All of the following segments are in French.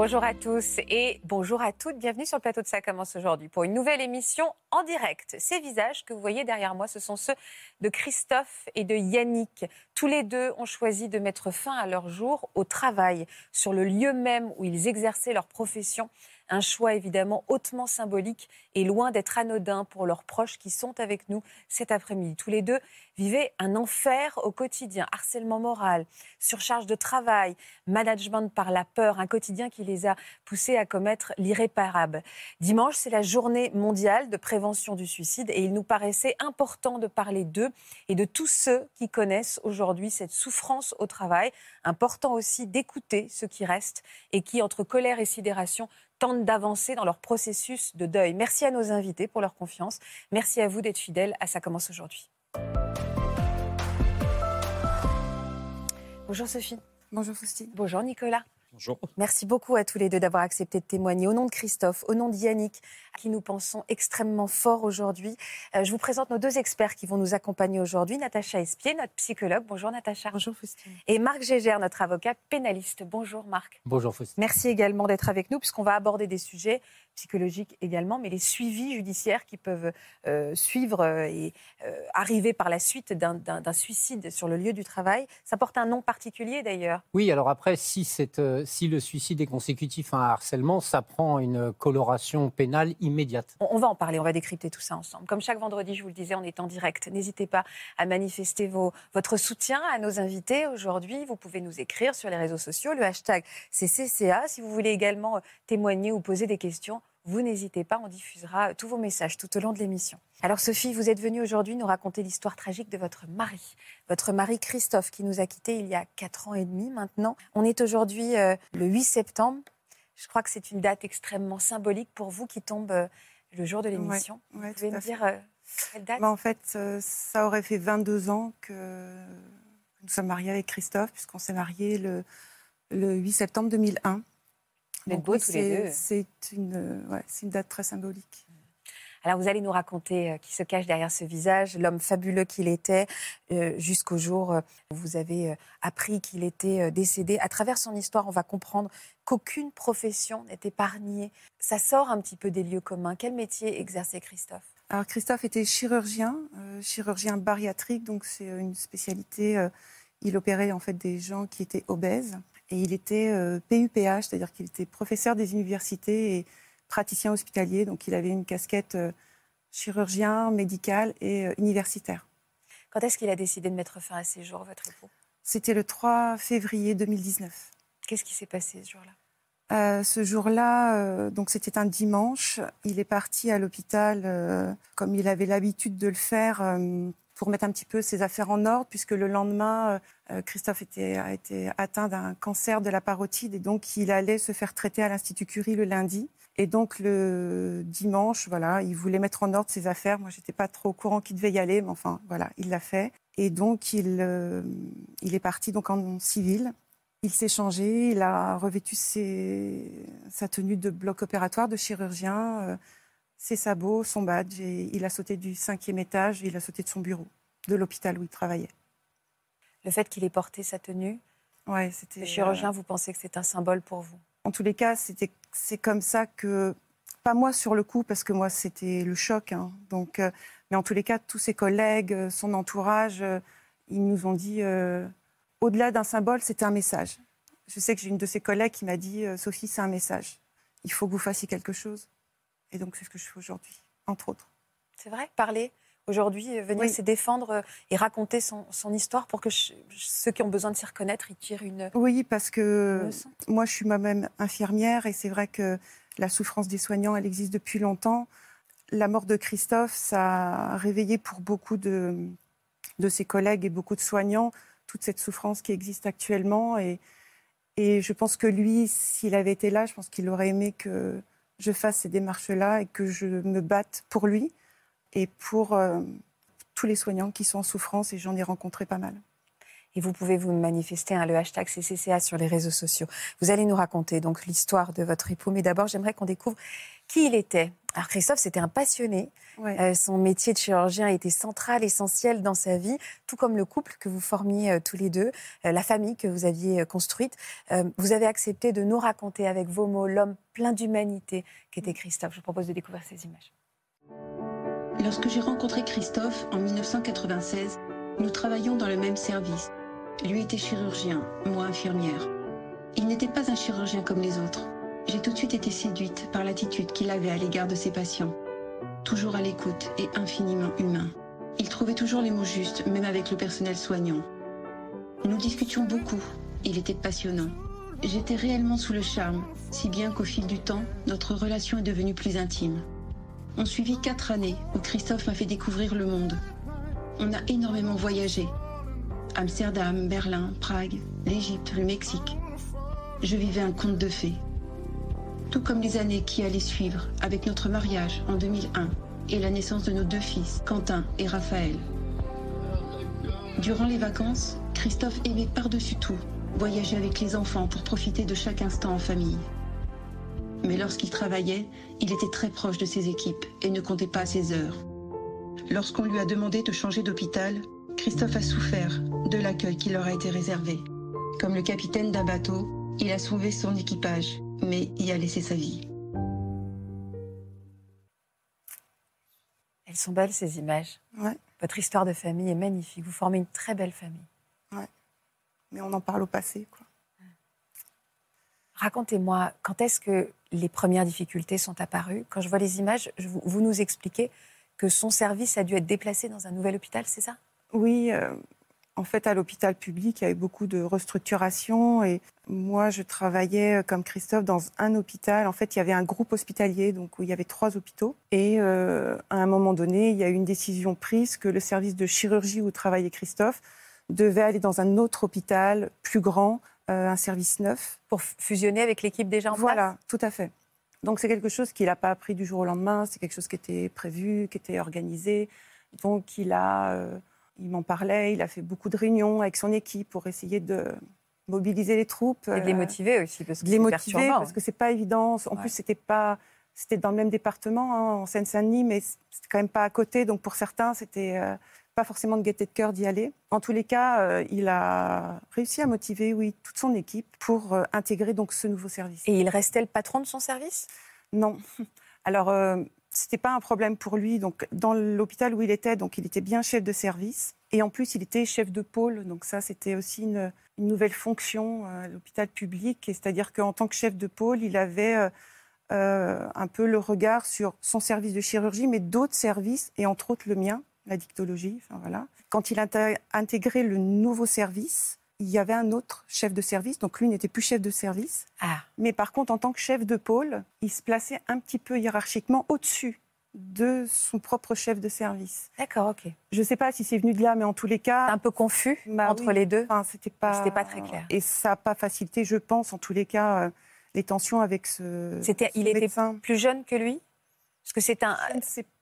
Bonjour à tous et bonjour à toutes. Bienvenue sur le plateau de Ça commence aujourd'hui pour une nouvelle émission en direct. Ces visages que vous voyez derrière moi, ce sont ceux de Christophe et de Yannick. Tous les deux ont choisi de mettre fin à leur jour au travail, sur le lieu même où ils exerçaient leur profession un choix évidemment hautement symbolique et loin d'être anodin pour leurs proches qui sont avec nous cet après-midi. Tous les deux vivaient un enfer au quotidien, harcèlement moral, surcharge de travail, management par la peur, un quotidien qui les a poussés à commettre l'irréparable. Dimanche, c'est la journée mondiale de prévention du suicide et il nous paraissait important de parler d'eux et de tous ceux qui connaissent aujourd'hui cette souffrance au travail. Important aussi d'écouter ceux qui restent et qui, entre colère et sidération, tentent d'avancer dans leur processus de deuil. Merci à nos invités pour leur confiance. Merci à vous d'être fidèles à Ça commence aujourd'hui. Bonjour Sophie. Bonjour Faustine. Bonjour Nicolas. Bonjour. Merci beaucoup à tous les deux d'avoir accepté de témoigner. Au nom de Christophe, au nom d'Yannick, qui nous pensons extrêmement fort aujourd'hui, euh, je vous présente nos deux experts qui vont nous accompagner aujourd'hui. Natacha Espier, notre psychologue. Bonjour Natacha. Bonjour Faustine. Et Marc Gégère, notre avocat pénaliste. Bonjour Marc. Bonjour Faustine. Merci également d'être avec nous puisqu'on va aborder des sujets psychologiques également, mais les suivis judiciaires qui peuvent euh, suivre euh, et euh, arriver par la suite d'un suicide sur le lieu du travail. Ça porte un nom particulier d'ailleurs. Oui, alors après, si, cette, si le suicide est consécutif à un harcèlement, ça prend une coloration pénale immédiate. On, on va en parler, on va décrypter tout ça ensemble. Comme chaque vendredi, je vous le disais, on est en direct. N'hésitez pas à manifester vos, votre soutien à nos invités aujourd'hui. Vous pouvez nous écrire sur les réseaux sociaux. Le hashtag c'est CCA. Si vous voulez également témoigner ou poser des questions, vous n'hésitez pas, on diffusera tous vos messages tout au long de l'émission. Alors Sophie, vous êtes venue aujourd'hui nous raconter l'histoire tragique de votre mari, votre mari Christophe, qui nous a quittés il y a 4 ans et demi maintenant. On est aujourd'hui euh, le 8 septembre. Je crois que c'est une date extrêmement symbolique pour vous qui tombe euh, le jour de l'émission. Ouais, ouais, vous pouvez me dire euh, quelle date? Bah, en fait, euh, ça aurait fait 22 ans que nous sommes mariés avec Christophe, puisqu'on s'est mariés le, le 8 septembre 2001. Vous êtes Donc beaux oui, tous les c'est- deux. C'est une, ouais, c'est une date très symbolique. Alors vous allez nous raconter euh, qui se cache derrière ce visage, l'homme fabuleux qu'il était, euh, jusqu'au jour euh, où vous avez euh, appris qu'il était décédé. À travers son histoire, on va comprendre qu'aucune profession n'est épargnée. Ça sort un petit peu des lieux communs. Quel métier exerçait Christophe? Alors Christophe était chirurgien, chirurgien bariatrique, donc c'est une spécialité. il opérait en fait des gens qui étaient obèses et il était euh, PUPH, c'est-à-dire qu'il était professeur des universités et praticien hospitalier, donc il avait une casquette euh, chirurgien, médical et euh, universitaire. Quand est-ce qu'il a décidé de mettre fin à ses jours, votre époux? C'était le 3 février 2019. Qu'est-ce qui s'est passé ce jour-là? Euh, ce jour-là, donc c'était un dimanche, il est parti à l'hôpital comme il avait l'habitude de le faire pour mettre un petit peu ses affaires en ordre, puisque le lendemain, euh, Christophe était, a été atteint d'un cancer de la parotide et donc il allait se faire traiter à l'Institut Curie le lundi. Et donc le dimanche, voilà, il voulait mettre en ordre ses affaires. Moi, j'étais pas trop au courant qu'il devait y aller, mais enfin, voilà, il l'a fait. Et donc il, euh, est parti donc en civil. Il s'est changé, il a revêtu sa tenue de bloc opératoire, de chirurgien, euh, ses sabots, son badge, et il a sauté du cinquième étage, il a sauté de son bureau, de l'hôpital où il travaillait. Le fait qu'il ait porté sa tenue, Ouais, c'était. le euh, chirurgien, vous pensez que c'est un symbole pour vous? En tous les cas, c'était, c'est comme ça que, pas moi sur le coup, parce que moi c'était le choc. hein. donc, euh, mais en tous les cas, tous ses collègues, euh, son entourage, euh, ils nous ont dit, euh, au-delà d'un symbole, c'était un message. Je sais que j'ai une de ses collègues qui m'a dit, euh, Sophie, c'est un message. Il faut que vous fassiez quelque chose. Et donc c'est ce que je fais aujourd'hui, entre autres. C'est vrai? Parler aujourd'hui, euh, venir Oui. se défendre euh, et raconter son, son histoire pour que ceux qui ont besoin de s'y reconnaître, ils tirent une, Oui, parce que moi, je suis moi-même infirmière et c'est vrai que la souffrance des soignants, elle existe depuis longtemps. La mort de Christophe, ça a réveillé pour beaucoup de, de ses collègues et beaucoup de soignants toute cette souffrance qui existe actuellement. Et, et je pense que lui, s'il avait été là, je pense qu'il aurait aimé que je fasse ces démarches-là et que je me batte pour lui et pour euh, tous les soignants qui sont en souffrance, et j'en ai rencontré pas mal. Et vous pouvez vous manifester, hein, le hashtag CCCA sur les réseaux sociaux. Vous allez nous raconter donc l'histoire de votre époux, mais d'abord j'aimerais qu'on découvre qui il était. Alors Christophe, c'était un passionné. Euh, son métier de chirurgien était central, essentiel dans sa vie, tout comme le couple que vous formiez euh, tous les deux, euh, la famille que vous aviez construite. vous avez accepté de nous raconter avec vos mots l'homme plein d'humanité qu'était Christophe. Je vous propose de découvrir ces images. Lorsque j'ai rencontré Christophe en 1996, nous travaillions dans le même service. Lui était chirurgien, moi infirmière. Il n'était pas un chirurgien comme les autres. J'ai tout de suite été séduite par l'attitude qu'il avait à l'égard de ses patients. Toujours à l'écoute et infiniment humain. Il trouvait toujours les mots justes, même avec le personnel soignant. Nous discutions beaucoup. Il était passionnant. J'étais réellement sous le charme, si bien qu'au fil du temps, notre relation est devenue plus intime. On suivit quatre années où Christophe m'a fait découvrir le monde. On a énormément voyagé. Amsterdam, Berlin, Prague, l'Égypte, le Mexique. Je vivais un conte de fées. Tout comme les années qui allaient suivre avec notre mariage en 2001 et la naissance de nos deux fils, Quentin et Raphaël. Durant les vacances, Christophe aimait par-dessus tout voyager avec les enfants pour profiter de chaque instant en famille. Mais lorsqu'il travaillait, il était très proche de ses équipes et ne comptait pas ses heures. Lorsqu'on lui a demandé de changer d'hôpital, Christophe a souffert de l'accueil qui leur a été réservé. Comme le capitaine d'un bateau, il a sauvé son équipage, mais y a laissé sa vie. Elles sont belles ces images. Ouais. Votre histoire de famille est magnifique. Vous formez une très belle famille. Ouais. Mais on en parle au passé, quoi. Racontez-moi, quand est-ce que les premières difficultés sont apparues? Quand je vois les images, vous, nous expliquez que son service a dû être déplacé dans un nouvel hôpital, c'est ça? Oui, euh, en fait, à l'hôpital public, il y avait beaucoup de restructuration et moi, je travaillais euh, comme Christophe dans un hôpital. En fait, il y avait un groupe hospitalier, donc où il y avait trois hôpitaux. Et euh, à un moment donné, il y a eu une décision prise que le service de chirurgie où travaillait Christophe devait aller dans un autre hôpital plus grand, euh, un service neuf. Pour fusionner avec l'équipe déjà en place? Voilà, tout à fait. Donc c'est quelque chose qu'il n'a pas appris du jour au lendemain, c'est quelque chose qui était prévu, qui était organisé. Donc il a, euh, il m'en parlait, il a fait beaucoup de réunions avec son équipe pour essayer de mobiliser les troupes. Et de les euh, motiver aussi, parce que de les motiver, parce que c'est pas évident. En plus, c'était pas, c'était dans le même département, hein, en Seine-Saint-Denis, mais c'était quand même pas à côté. Donc pour certains, c'était pas forcément de gaieté de cœur d'y aller. En tous les cas, euh, il a réussi à motiver, oui, toute son équipe pour euh, intégrer donc ce nouveau service. Et il restait le patron de son service? Non. Alors, euh, c'était pas un problème pour lui. Donc, dans l'hôpital où il était, donc il était bien chef de service. Et en plus, il était chef de pôle. Donc ça, c'était aussi une, nouvelle fonction à l'hôpital public. C'est-à-dire qu'en tant que chef de pôle, il avait un peu le regard sur son service de chirurgie, mais d'autres services, et entre autres le mien la dictologie. Enfin, voilà. Quand il a intégré le nouveau service, il y avait un autre chef de service, donc lui n'était plus chef de service. Ah. Mais par contre, en tant que chef de pôle, il se plaçait un petit peu hiérarchiquement au-dessus de son propre chef de service. D'accord, ok. Je ne sais pas si c'est venu de là, mais en tous les cas... Un peu confus bah entre les deux enfin, C'était pas... pas très clair. Et ça n'a pas facilité, je pense, en tous les cas, euh, les tensions avec ce, Il était plus jeune que lui? Parce que c'est un...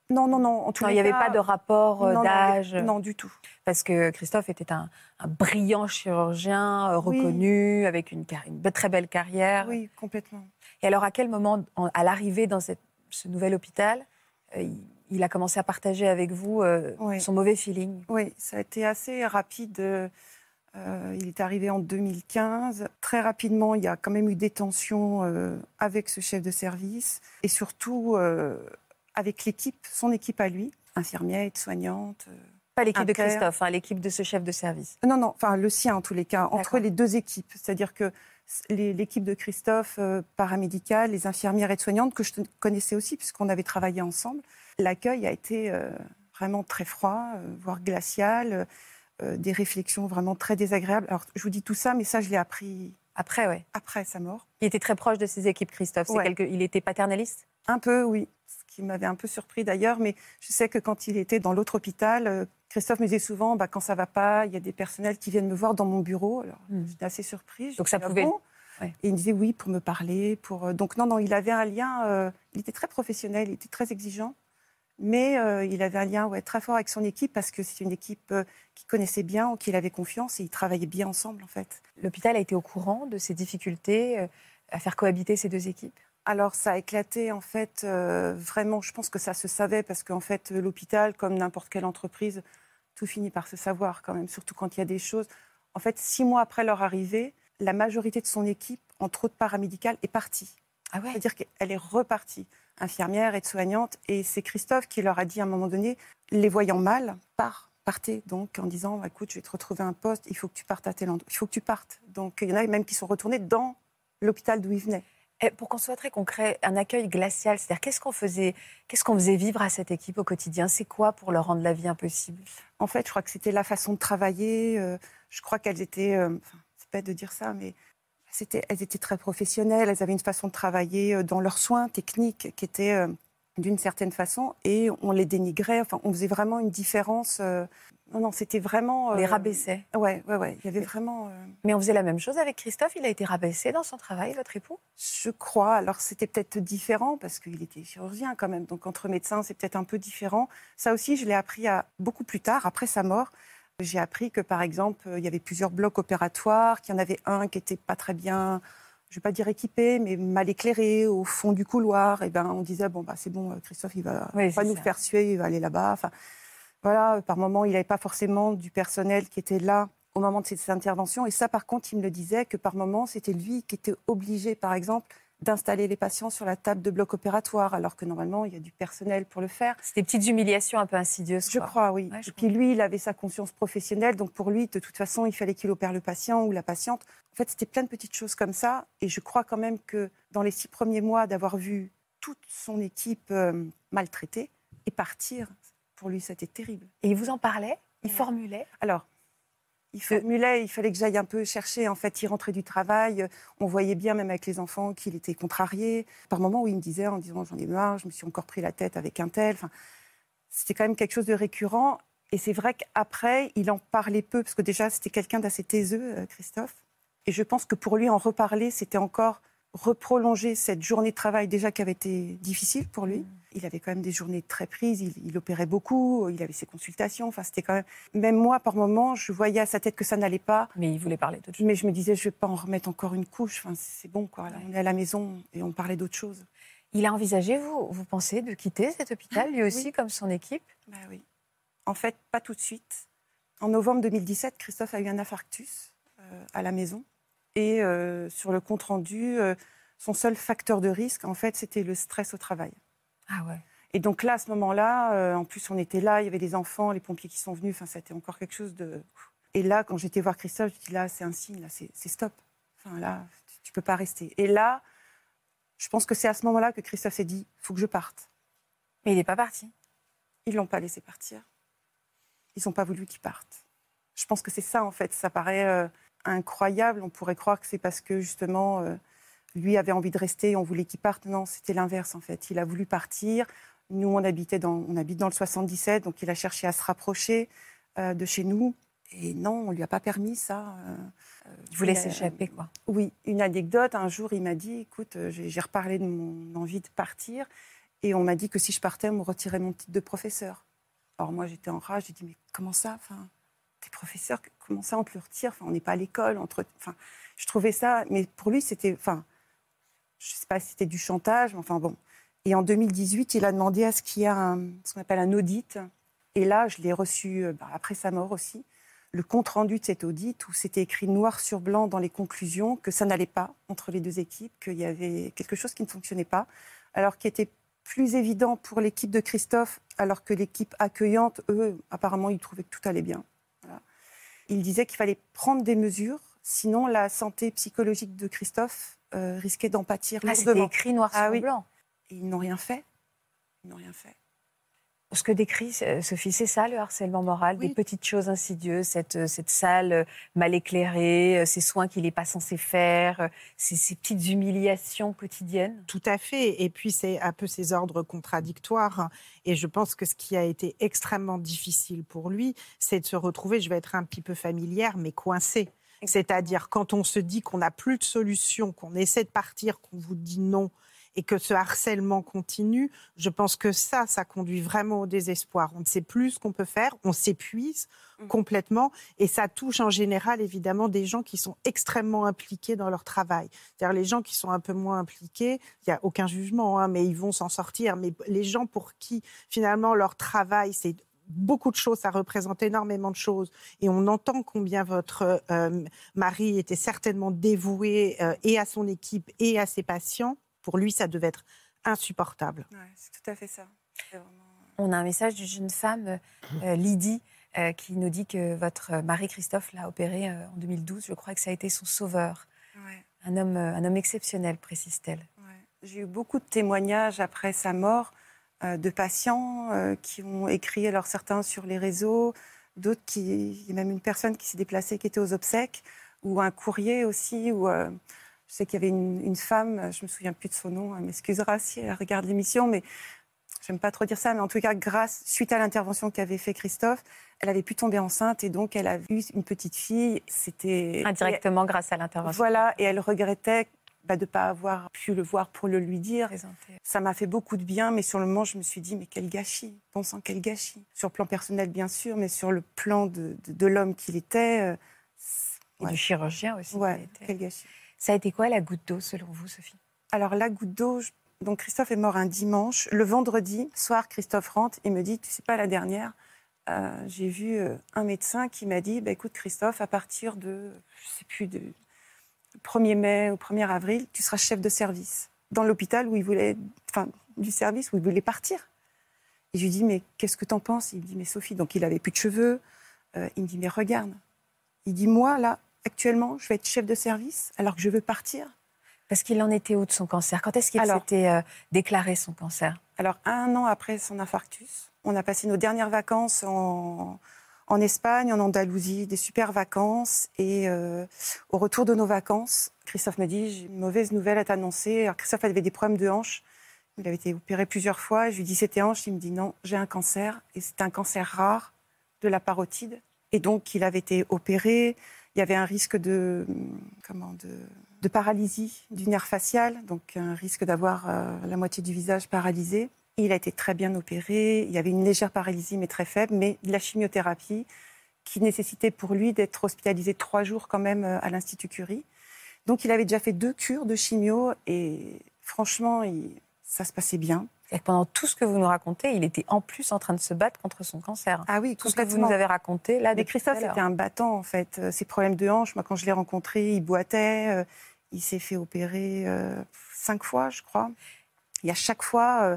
Non, non, non. il n'y avait pas de rapport euh, d'âge. Non, du tout. Parce que Christophe était un, brillant chirurgien euh, reconnu, avec une, très belle carrière. Oui, complètement. Et alors, à quel moment, à l'arrivée dans ce nouvel hôpital, euh, il, a commencé à partager avec vous son mauvais feeling? Oui, ça a été assez rapide. il est arrivé en 2015. Très rapidement, il y a quand même eu des tensions avec ce chef de service. Et surtout avec l'équipe, son équipe à lui, infirmière, aide-soignante. Euh, Pas l'équipe de Christophe, hein, l'équipe de ce chef de service. Non, non, enfin le sien en tous les cas, entre les deux équipes. C'est-à-dire que l'équipe de Christophe euh, paramédicale, les infirmières aides-soignantes, que je connaissais aussi puisqu'on avait travaillé ensemble, l'accueil a été euh, vraiment très froid, voire glacial, des réflexions vraiment très désagréables. Alors je vous dis tout ça, mais ça je l'ai appris après, ouais. Après sa mort. Il était très proche de ses équipes, Christophe. Il était paternaliste? Un peu, oui qui m'avait un peu surpris d'ailleurs, mais je sais que quand il était dans l'autre hôpital, euh, Christophe me disait souvent, bah, quand ça va pas, il y a des personnels qui viennent me voir dans mon bureau. Alors, hmm. j'étais assez surprise. Donc ça pouvait Et il me disait oui pour me parler. Pour... Donc non, non, il avait un lien, il était très professionnel, il était très exigeant. Mais il avait un lien ouais, très fort avec son équipe parce que c'est une équipe qu'il connaissait bien, en qui il avait confiance et ils travaillaient bien ensemble en fait. L'hôpital a été au courant de ces difficultés à faire cohabiter ces deux équipes? Alors ça a éclaté en fait vraiment. Je pense que ça se savait parce qu'en fait l'hôpital, comme n'importe quelle entreprise, tout finit par se savoir quand même, surtout quand il y a des choses. En fait, six mois après leur arrivée, la majorité de son équipe, entre autres paramédicales, est partie. Ah ouais? C'est-à-dire qu'elle est repartie, infirmière, aide-soignante, et c'est Christophe qui leur a dit à un moment donné, les voyant mal, part, partez donc en disant, écoute, je vais te retrouver un poste, il faut que tu partes à tel endroit, il faut que tu partes. Donc il y en a même qui sont retournés dans l'hôpital d'où ils venaient. Et pour qu'on soit très concret, un accueil glacial, c'est-à-dire qu'est-ce qu'on faisait, qu'est-ce qu'on faisait vivre à cette équipe au quotidien? C'est quoi pour leur rendre la vie impossible? En fait, je crois que c'était la façon de travailler. Euh, je crois qu'elles étaient, euh, enfin, c'est pas de dire ça, mais c'était, elles étaient très professionnelles. Elles avaient une façon de travailler euh, dans leurs soins techniques qui était d'une certaine façon, et on les dénigrait. Enfin, on faisait vraiment une différence non, non, c'était vraiment. Les euh, rabaissait. Ouais, ouais, ouais. Il y avait vraiment. Euh, Mais on faisait la même chose avec Christophe. Il a été rabaissé dans son travail, votre époux? Je crois. Alors c'était peut-être différent parce qu'il était chirurgien quand même. Donc entre médecins, c'est peut-être un peu différent. Ça aussi, je l'ai appris à beaucoup plus tard, après sa mort. J'ai appris que par exemple, il y avait plusieurs blocs opératoires, qu'il y en avait un qui était pas très bien. Je ne vais pas dire équipé, mais mal éclairé au fond du couloir. Et ben, on disait bon bah c'est bon, Christophe, il va pas nous faire suer, il va aller là-bas. Enfin, voilà, par moment, il n'avait pas forcément du personnel qui était là au moment de ces interventions. Et ça, par contre, il me le disait que par moment, c'était lui qui était obligé, par exemple, d'installer les patients sur la table de bloc opératoire, alors que normalement, il y a du personnel pour le faire. C'était des petites humiliations un peu insidieuses. Je crois, oui. et puis lui, il avait sa conscience professionnelle, donc pour lui, de toute façon, il fallait qu'il opère le patient ou la patiente. En fait, c'était plein de petites choses comme ça. Et je crois quand même que dans les six premiers mois, d'avoir vu toute son équipe euh, maltraitée et partir, pour lui, c'était terrible. Et il vous en parlait? Il formulait? Alors, il formulait, il fallait que j'aille un peu chercher. En fait, il rentrait du travail. On voyait bien, même avec les enfants, qu'il était contrarié. Par moments où il me disait, en disant J'en ai marre, je me suis encore pris la tête avec un tel. Enfin, c'était quand même quelque chose de récurrent. Et c'est vrai qu'après, il en parlait peu, parce que déjà, c'était quelqu'un d'assez taiseux, euh, Christophe. Et je pense que pour lui, en reparler, c'était encore reprolonger cette journée de travail déjà qui avait été difficile pour lui. Il avait quand même des journées très prises, il, opérait beaucoup, il avait ses consultations. Enfin, c'était quand même. Même moi, par moments, je voyais à sa tête que ça n'allait pas. Mais il voulait parler d'autre chose. Mais je me disais, je ne vais pas en remettre encore une couche. Enfin, c'est bon, quoi. on est à la maison et on parlait d'autre chose. Il a envisagé, vous, vous pensez, de quitter cet hôpital, lui aussi, comme son équipe? Bah oui. En fait, pas tout de suite. En novembre 2017, Christophe a eu un infarctus euh, à la maison. Et euh, sur le compte rendu, euh, son seul facteur de risque, en fait, c'était le stress au travail. Ah ouais. Et donc là, à ce moment-là, euh, en plus, on était là, il y avait des enfants, les pompiers qui sont venus. Enfin, c'était encore quelque chose de. Et là, quand j'étais voir Christophe, je dis là, c'est un signe, là, c'est stop. Enfin, là, tu, ne peux pas rester. Et là, je pense que c'est à ce moment-là que Christophe s'est dit, faut que je parte. Mais il n'est pas parti. Ils l'ont pas laissé partir. Ils n'ont pas voulu qu'il parte. Je pense que c'est ça, en fait. Ça paraît incroyable. On pourrait croire que c'est parce que justement, euh, lui avait envie de rester, on voulait qu'il parte. Non, c'était l'inverse en fait. Il a voulu partir. Nous, on habitait dans, on habite dans le 77, donc il a cherché à se rapprocher euh, de chez nous. Et non, on lui a pas permis ça. Euh, il voulait s'échapper, quoi. Oui, une anecdote. Un jour, il m'a dit, écoute, j'ai reparlé de mon envie de partir, et on m'a dit que si je partais, on me retirait mon titre de professeur. Alors moi, j'étais en rage. J'ai dit, mais comment ça enfin, T'es professeur, comment ça on te le retire On n'est pas à l'école. Entre... Enfin, je trouvais ça, mais pour lui, c'était, enfin, je ne sais pas si c'était du chantage, mais enfin bon. Et en 2018, il a demandé à ce qu'il y un, ce qu'on appelle un audit. Et là, je l'ai reçu euh, bah, après sa mort aussi, le compte rendu de cet audit où c'était écrit noir sur blanc dans les conclusions que ça n'allait pas entre les deux équipes, qu'il y avait quelque chose qui ne fonctionnait pas, alors qui était plus évident pour l'équipe de Christophe, alors que l'équipe accueillante, eux, apparemment, ils trouvaient que tout allait bien. Il disait qu'il fallait prendre des mesures, sinon la santé psychologique de Christophe euh, risquait d'en pâtir ah, C'était écrit noir ah sur blanc. Et ils n'ont rien fait. Ils n'ont rien fait. Ce que décrit euh, Sophie, c'est ça le harcèlement moral, des petites choses insidieuses, cette, euh, cette salle mal éclairée, ces soins qu'il n'est pas censé faire, ces, ces, petites humiliations quotidiennes? Tout à fait. Et puis c'est un peu ces ordres contradictoires. Et je pense que ce qui a été extrêmement difficile pour lui, c'est de se retrouver, je vais être un petit peu familière, mais coincé C'est-à-dire quand on se dit qu'on n'a plus de solution, qu'on essaie de partir, qu'on vous dit non et que ce harcèlement continue, je pense que ça, ça conduit vraiment au désespoir. On ne sait plus ce qu'on peut faire, on s'épuise mmh. complètement et ça touche en général évidemment des gens qui sont extrêmement impliqués dans leur travail. C'est-à-dire les gens qui sont un peu moins impliqués, il n'y a aucun jugement, hein, mais ils vont s'en sortir. Mais les gens pour qui finalement leur travail, c'est beaucoup de choses, ça représente énormément de choses. Et on entend combien votre euh, mari était certainement dévoué euh, et à son équipe et à ses patients. Pour lui, ça devait être insupportable. c'est tout à fait ça. On a un message d'une jeune femme, euh, Lydie, qui nous dit que votre mari Christophe l'a opéré en 2012. Je crois que ça a été son sauveur. Un, homme, un homme exceptionnel, précise-t-elle. J'ai eu beaucoup de témoignages après sa mort euh, de patients euh, qui ont écrit, alors certains sur les réseaux, d'autres qui. Il y a même une personne qui s'est déplacée qui était aux obsèques, ou un courrier aussi, euh, je sais qu'il y avait une, femme, je me souviens plus de son nom, elle m'excusera si elle regarde l'émission, mais j'aime pas trop dire ça, mais en tout cas, grâce, suite à l'intervention qu'avait fait Christophe, elle avait pu tomber enceinte et donc elle a vu une petite fille. C'était indirectement grâce à l'intervention. Voilà, et elle regrettait bah, de ne pas avoir pu le voir pour le lui dire. Ça m'a fait beaucoup de bien, mais sur le moment, je me suis dit, mais quel gâchis, pensant quel gâchis. Sur le plan personnel, bien sûr, mais sur le plan de, l'homme qu'il était. Euh, et du chirurgien aussi. Ouais, quel gâchis. Ça a été quoi la goutte d'eau, selon vous, Sophie? Alors, la goutte d'eau, donc Christophe est mort un dimanche. Le vendredi soir, Christophe rentre et me dit, tu sais pas la dernière, euh, j'ai vu euh, un médecin qui m'a dit, bah, écoute Christophe, à partir de, je sais plus, de 1er mai ou 1er avril, tu seras chef de service dans l'hôpital où il voulait, enfin, du service où il voulait partir. Et je lui dis, mais qu'est-ce que tu en penses? Il me dit, mais Sophie, donc il avait plus de cheveux. Euh, il me dit, mais regarde. Il dit, moi, là, actuellement, je vais être chef de service alors que je veux partir. Parce qu'il en était où de son cancer? Quand est-ce qu'il s'était euh, déclaré son cancer? Alors, un an après son infarctus, on a passé nos dernières vacances en, en Espagne, en Andalousie, des super vacances. Et euh, au retour de nos vacances, Christophe me dit J'ai une mauvaise nouvelle à t'annoncer. Alors, Christophe avait des problèmes de hanche. Il avait été opéré plusieurs fois. Je lui dis C'était hanche. Il me dit Non, j'ai un cancer. Et c'est un cancer rare de la parotide. Et donc, il avait été opéré. Il y avait un risque de, comment, de, paralysie du nerf facial, donc un risque d'avoir euh, la moitié du visage paralysé. Il a été très bien opéré. Il y avait une légère paralysie, mais très faible, mais de la chimiothérapie qui nécessitait pour lui d'être hospitalisé trois jours quand même euh, à l'Institut Curie. Donc il avait déjà fait deux cures de chimio et franchement, ça se passait bien. Pendant tout ce que vous nous racontez, il était en plus en train de se battre contre son cancer. Ah oui, tout ce que vous nous avez raconté là. Mais Christophe, c'était un battant en fait. Euh, ses problèmes de hanche, moi quand je l'ai rencontré, il boitait. Euh, il s'est fait opérer cinq fois, je crois. Et à chaque fois,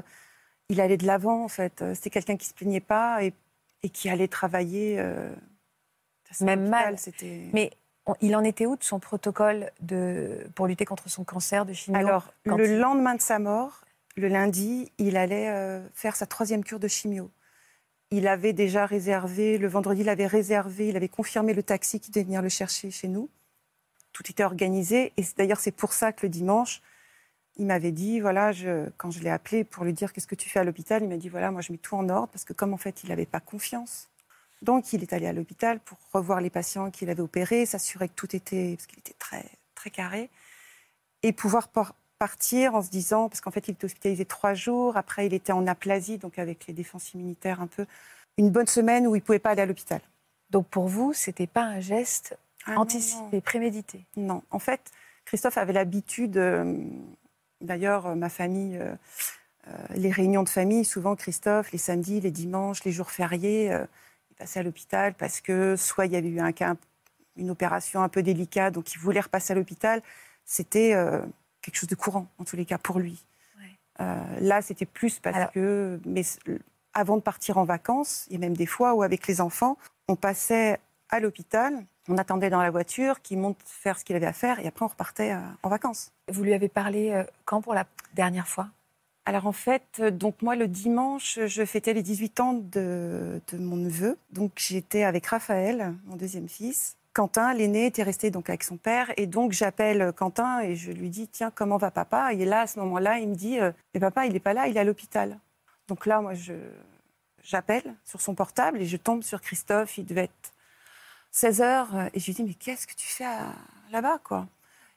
il allait de l'avant, en fait. Euh, c'était quelqu'un qui se plaignait pas et, qui allait travailler. Euh, Même mal. Mais il en était où de son protocole de, pour lutter contre son cancer de chimio Alors, le lendemain de sa mort, le lundi, il allait euh, faire sa troisième cure de chimio. Il avait déjà réservé, le vendredi, il avait réservé, il avait confirmé le taxi qui devait venir le chercher chez nous. Tout était organisé. Et d'ailleurs, c'est pour ça que le dimanche, il m'avait dit, voilà, je, quand je l'ai appelé pour lui dire qu'est-ce que tu fais à l'hôpital, il m'a dit, voilà, moi je mets tout en ordre parce que comme en fait il n'avait pas confiance, donc il est allé à l'hôpital pour revoir les patients qu'il avait opérés, s'assurer que tout était, parce qu'il était très, très carré, et pouvoir partir en se disant, parce qu'en fait il était hospitalisé trois jours, après il était en aplasie, donc avec les défenses immunitaires un peu, une bonne semaine où il ne pouvait pas aller à l'hôpital. Donc pour vous, c'était pas un geste ah anticipé, prémédité? Non, en fait, Christophe avait l'habitude, euh, D'ailleurs, euh, ma famille, euh, euh, les réunions de famille, souvent Christophe, les samedis, les dimanches, les jours fériés, il passait à l'hôpital parce que soit il y avait eu un cas, une opération un peu délicate, donc il voulait repasser à l'hôpital. C'était quelque chose de courant, en tous les cas, pour lui. là, c'était plus parce que, mais avant de partir en vacances, il y a même des fois où, avec les enfants, on passait à l'hôpital on attendait dans la voiture qu'il monte faire ce qu'il avait à faire et après on repartait euh, en vacances. Vous lui avez parlé euh, quand pour la dernière fois? Alors en fait, euh, donc moi le dimanche, je fêtais les 18 ans de, mon neveu. Donc j'étais avec Raphaël, mon deuxième fils. Quentin, l'aîné, était resté donc avec son père. Et donc j'appelle Quentin et je lui dis Tiens, comment va papa? Et là, à ce moment-là, il me dit Mais papa, il n'est pas là, il est à l'hôpital. Donc là, moi, j'appelle sur son portable et je tombe sur Christophe. Il devait être 16 heures. Et je lui dis, mais qu'est-ce que tu fais là-bas, quoi?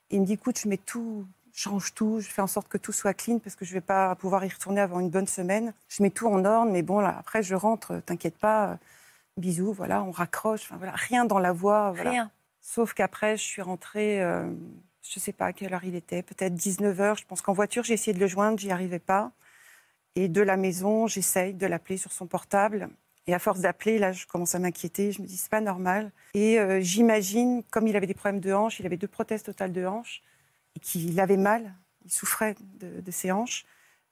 Il me dit, écoute, je mets tout, je change tout, je fais en sorte que tout soit clean parce que je ne vais pas pouvoir y retourner avant une bonne semaine. Je mets tout en ordre, mais bon, là, après, je rentre, t'inquiète pas. Bisous, voilà, on raccroche. Enfin, voilà, rien dans la voix. Voilà. Rien. Sauf qu'après, je suis rentrée, euh, je ne sais pas à quelle heure il était, peut-être 19h. Je pense qu'en voiture, j'ai essayé de le joindre, j'y arrivais pas. Et de la maison, j'essaye de l'appeler sur son portable. Et à force d'appeler, là, je commence à m'inquiéter. Je me dis, c'est pas normal. Et euh, j'imagine, comme il avait des problèmes de hanches, il avait deux prothèses totales de hanches, et qu'il avait mal, il souffrait de, de, ses hanches.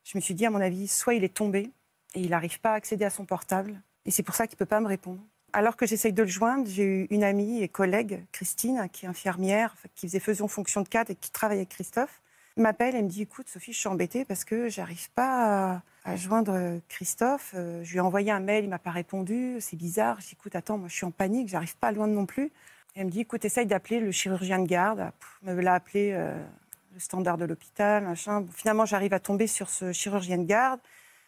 Je me suis dit, à mon avis, soit il est tombé et il n'arrive pas à accéder à son portable. Et c'est pour ça qu'il ne peut pas me répondre alors que j'essaye de le joindre, j'ai eu une amie et collègue, Christine, qui est infirmière, qui faisait faisant fonction de cadre et qui travaille avec Christophe, m'appelle et me dit Écoute, Sophie, je suis embêtée parce que j'arrive pas à, joindre Christophe. Euh, je lui ai envoyé un mail, il m'a pas répondu. C'est bizarre. Dis Écoute, attends, moi je suis en panique, j'arrive pas loin non plus. elle me dit Écoute, essaye d'appeler le chirurgien de garde. Elle me l'a appelé euh, le standard de l'hôpital, machin. finalement, j'arrive à tomber sur ce chirurgien de garde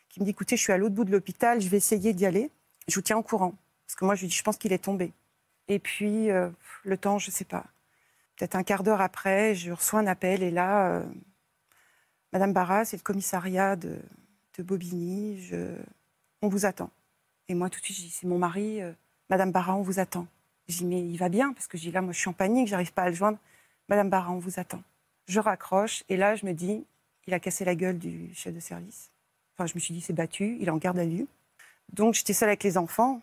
qui me dit Écoutez, je suis à l'autre bout de l'hôpital, je vais essayer d'y aller. Je vous tiens au courant. Parce que moi, je lui dis, je pense qu'il est tombé. Et puis, euh, le temps, je ne sais pas. Peut-être un quart d'heure après, je reçois un appel et là, euh, Madame Barras, c'est le commissariat de, Bobigny. Je... On vous attend. Et moi, tout de suite, je dis, c'est mon mari. Euh, Madame Barras, on vous attend. Je dis, mais il va bien Parce que je dis, là, moi, je suis en panique, j'arrive pas à le joindre. Madame Barras, on vous attend. Je raccroche et là, je me dis, il a cassé la gueule du chef de service. Enfin, je me suis dit, c'est battu, il est en garde à vue. Donc, j'étais seule avec les enfants.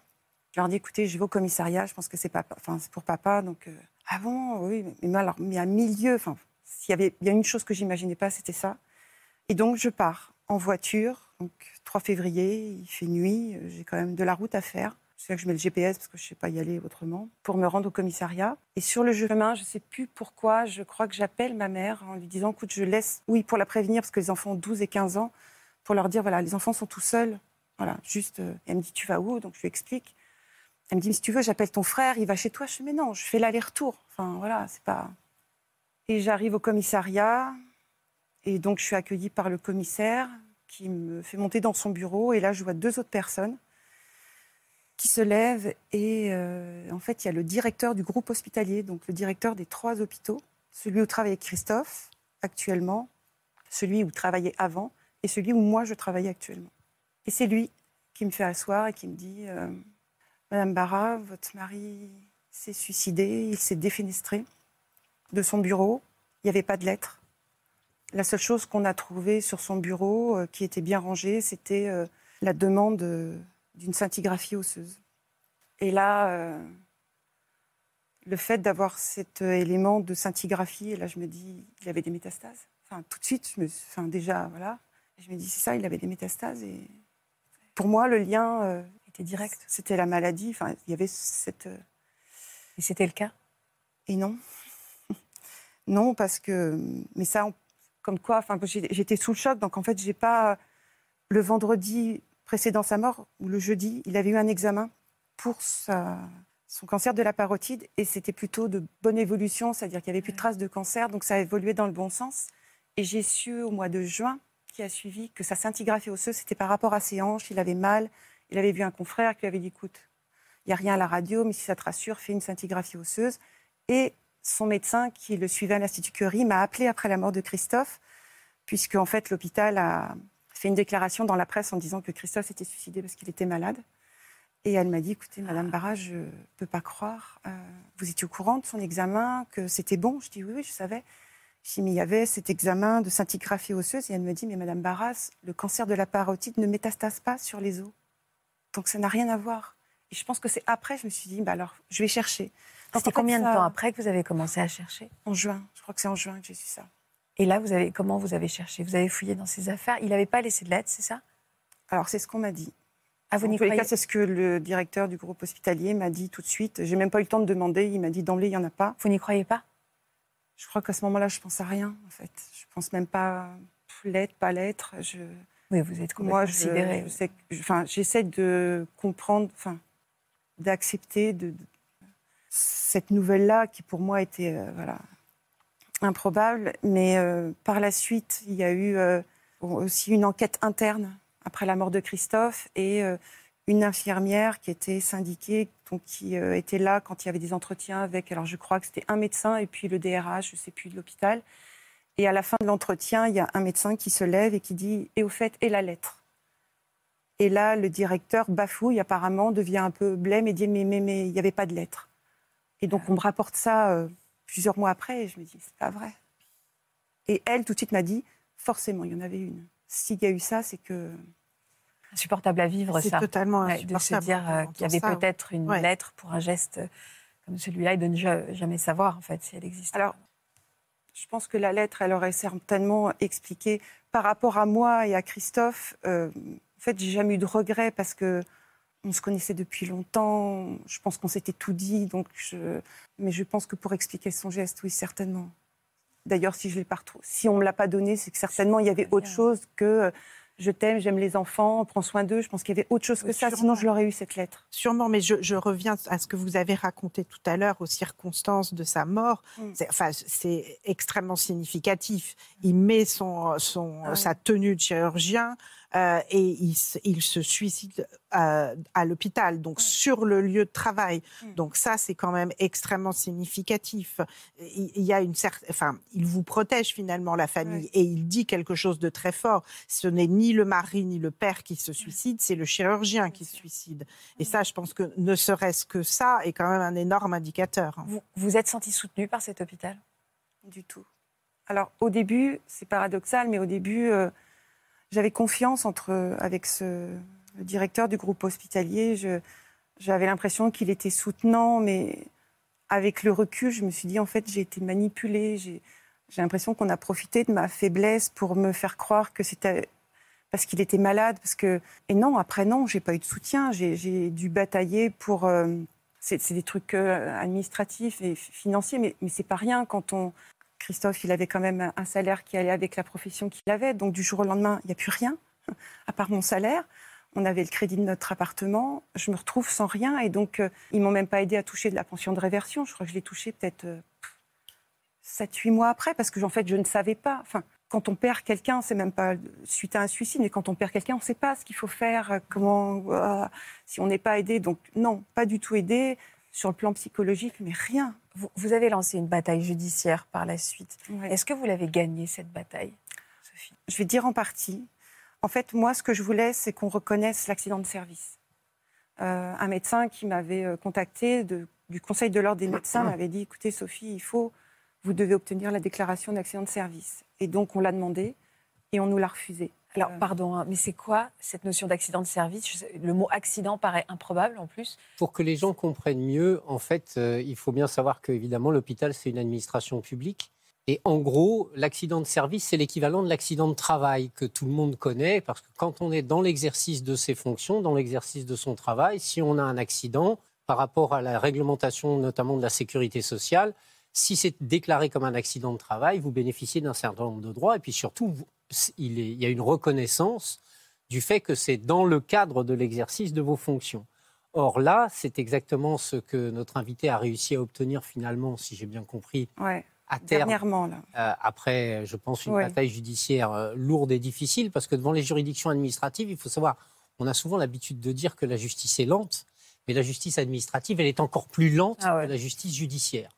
Je leur dis, écoutez, je vais au commissariat, je pense que c'est enfin, c'est pour papa. Donc, euh, ah bon, oui, mais alors, à milieu, enfin, s'il y avait bien une chose que j'imaginais pas, c'était ça. Et donc, je pars en voiture, donc 3 février, il fait nuit, euh, j'ai quand même de la route à faire. C'est là que je mets le GPS parce que je ne sais pas y aller autrement, pour me rendre au commissariat. Et sur le chemin, je ne sais plus pourquoi, je crois que j'appelle ma mère en lui disant, écoute, je laisse, oui, pour la prévenir, parce que les enfants ont 12 et 15 ans, pour leur dire, voilà, les enfants sont tout seuls. Voilà, juste, euh, elle me dit, tu vas où? Donc je lui explique. Elle me dit, si tu veux, j'appelle ton frère, il va chez toi. Je dis, mais non, je fais l'aller-retour. Enfin, voilà, c'est pas. Et j'arrive au commissariat, et donc je suis accueillie par le commissaire qui me fait monter dans son bureau. Et là, je vois deux autres personnes qui se lèvent. Et euh, en fait, il y a le directeur du groupe hospitalier, donc le directeur des trois hôpitaux, celui où travaillait Christophe actuellement, celui où travaillait avant, et celui où moi je travaillais actuellement. Et c'est lui qui me fait asseoir et qui me dit. Euh, Madame Barra, votre mari s'est suicidé, il s'est défenestré de son bureau. Il n'y avait pas de lettres. La seule chose qu'on a trouvée sur son bureau, euh, qui était bien rangée, c'était euh, la demande d'une scintigraphie osseuse. Et là, le fait d'avoir cet élément de scintigraphie, là je me dis, il avait des métastases. Enfin, tout de suite, enfin, déjà, voilà. je me dis, c'est ça, il avait des métastases. Pour moi, le lien direct. C'était la maladie. Enfin, il y avait cette. Euh, Et c'était le cas? Et non. non, parce que. Mais ça, comme quoi, enfin, j'étais sous le choc. Donc, en fait, j'ai pas. Le vendredi précédent sa mort, ou le jeudi, il avait eu un examen pour sa, son cancer de la parotide. Et c'était plutôt de bonne évolution, c'est-à-dire qu'il n'y avait plus de traces de cancer. Donc, ça a évolué dans le bon sens. Et j'ai su au mois de juin qui a suivi que sa scintigraphie osseuse, c'était par rapport à ses hanches. Il avait mal, il avait vu un confrère qui lui avait dit écoute, il n'y a rien à la radio, mais si ça te rassure, fais une scintigraphie osseuse. Et son médecin, qui le suivait à l'Institut Curie, m'a appelé après la mort de Christophe, puisque en fait l'hôpital a fait une déclaration dans la presse en disant que Christophe s'était suicidé parce qu'il était malade. Et elle m'a dit écoutez, Madame Barra, je ne peux pas croire. Euh, vous étiez au courant de son examen, que c'était bon? Je dis oui, oui, je savais. Mais il y avait cet examen de scintigraphie osseuse. Et elle me dit mais Madame Barras, le cancer de la parotide ne métastase pas sur les os. Donc ça n'a rien à voir. Et je pense que c'est après, je me suis dit, bah alors, je vais chercher. C'était combien de temps après que vous avez commencé à chercher? En juin. Je crois que c'est en juin que j'ai su ça. Et là, vous avez, comment vous avez cherché? Vous avez fouillé dans ses affaires? Il n'avait pas laissé de lettres, c'est ça? Alors, c'est ce qu'on m'a dit. Ah, vous en tous les cas, c'est ce que le directeur du groupe hospitalier m'a dit tout de suite. J'ai même pas eu le temps de demander. Il m'a dit d'emblée, il n'y en a pas. Vous n'y croyez pas? Je crois qu'à ce moment-là, je pense à rien, en fait. Je pense même pas lettre, pas lettre. Je... Oui, vous êtes Moi, je, enfin, j'essaie de comprendre, enfin, d'accepter de, cette nouvelle-là qui pour moi était euh, voilà, improbable. Mais euh, par la suite, il y a eu euh, aussi une enquête interne après la mort de Christophe et une infirmière qui était syndiquée, donc qui euh, était là quand il y avait des entretiens avec, alors je crois que c'était un médecin et puis le DRH, je ne sais plus, de l'hôpital. Et à la fin de l'entretien, il y a un médecin qui se lève et qui dit Et au fait, et la lettre? Et là, le directeur bafouille apparemment, devient un peu blême et dit Mais mais mais il n'y avait pas de lettre. Et donc on me rapporte ça euh, plusieurs mois après et je me dis C'est pas vrai. Et elle, tout de suite, m'a dit Forcément, il y en avait une. S'il y a eu ça, c'est que insupportable à vivre, C'est ça. totalement Ouais, de se insupportable dire euh, qu'il y avait ça. peut-être une Ouais. lettre pour un geste euh, comme celui-là et de ne ja- jamais savoir, en fait, si elle existe. Alors, je pense que la lettre, elle aurait certainement expliqué par rapport à moi et à Christophe. euh, en fait, j'ai jamais eu de regrets parce que on se connaissait depuis longtemps. Je pense qu'on s'était tout dit, donc je... mais je pense que pour expliquer son geste, oui, certainement. D'ailleurs, si je l'ai pas retrouvé, si on me l'a pas donné, c'est que certainement il y avait autre chose que je t'aime, j'aime les enfants, prends soin d'eux. Je pense qu'il y avait autre chose que Oui, ça. sûrement. Sinon, je l'aurais eu cette lettre. Sûrement, mais je, je reviens à ce que vous avez raconté tout à l'heure, aux circonstances de sa mort. Mm. C'est, enfin, c'est extrêmement significatif. Il met son, son, Ah sa tenue de chirurgien euh, et il, se- il se suicide euh, à l'hôpital, donc sur le lieu de travail. Mm. Donc ça, c'est quand même extrêmement significatif. Il, il y a une certaine, enfin, il vous protège finalement la famille Oui. et il dit quelque chose de très fort. Ce n'est ni le mari ni le père qui se suicide, c'est le chirurgien qui se suicide. Et ça, je pense que ne serait-ce que ça est quand même un énorme indicateur. Vous vous êtes senti soutenu par cet hôpital? Du tout. Alors, au début, c'est paradoxal, mais au début, euh, j'avais confiance entre, avec ce, directeur du groupe hospitalier. J'avais l'impression qu'il était soutenant, mais avec le recul, je me suis dit, en fait, j'ai été manipulée. J'ai l'impression qu'on a profité de ma faiblesse pour me faire croire que c'était parce qu'il était malade. Parce que... Et non, après, non, j'ai pas eu de soutien. J'ai dû batailler pour. euh, c'est des trucs euh, administratifs et fi- financiers, mais, mais c'est pas rien quand on. Christophe, il avait quand même un- salaire qui allait avec la profession qu'il avait. Donc, du jour au lendemain, il n'y a plus rien, à part mon salaire. On avait le crédit de notre appartement. Je me retrouve sans rien. Et donc, euh, ils m'ont même pas aidé à toucher de la pension de réversion. Je crois que je l'ai touché peut-être 7-8 mois après, parce que, en fait, je ne savais pas. Enfin, quand on perd quelqu'un, c'est même pas suite à un suicide, mais quand on perd quelqu'un, on ne sait pas ce qu'il faut faire, euh, comment, euh, si on n'est pas aidé. Donc, non, pas du tout aidé sur le plan psychologique, mais rien. vous, vous avez lancé une bataille judiciaire par la suite. Est-ce que vous l'avez gagnée, cette bataille, Sophie? Je vais dire en partie. En fait, moi, ce que je voulais, c'est qu'on reconnaisse l'accident de service. Euh, un médecin qui m'avait euh, contacté de- du Conseil de l'ordre des médecins m'avait dit écoutez, Sophie, il faut, vous devez obtenir la déclaration d'accident de service. Et donc, on l'a demandé et on nous l'a refusé. Alors, Euh, pardon, hein, mais c'est quoi cette notion d'accident de service? Sais- Le mot accident paraît improbable en plus. Pour que les gens comprennent mieux, en fait, euh, il faut bien savoir que évidemment l'hôpital c'est une administration publique. Et en gros l'accident de service c'est l'équivalent de l'accident de travail que tout le monde connaît parce que quand on est dans l'exercice de ses fonctions, dans l'exercice de son travail, si on a un accident par rapport à la réglementation notamment de la sécurité sociale, si c'est déclaré comme un accident de travail, vous bénéficiez d'un certain nombre de droits. Et puis surtout vous- il, est- il y a une reconnaissance du fait que c'est dans le cadre de l'exercice de vos fonctions. Or là, c'est exactement ce que notre invité a réussi à obtenir finalement, si j'ai bien compris, ouais, à terme, dernièrement, là. euh, après, je pense, une Ouais. bataille judiciaire euh, lourde et difficile, parce que devant les juridictions administratives, il faut savoir, on a souvent l'habitude de dire que la justice est lente, mais la justice administrative, elle est encore plus lente Ah ouais. que la justice judiciaire.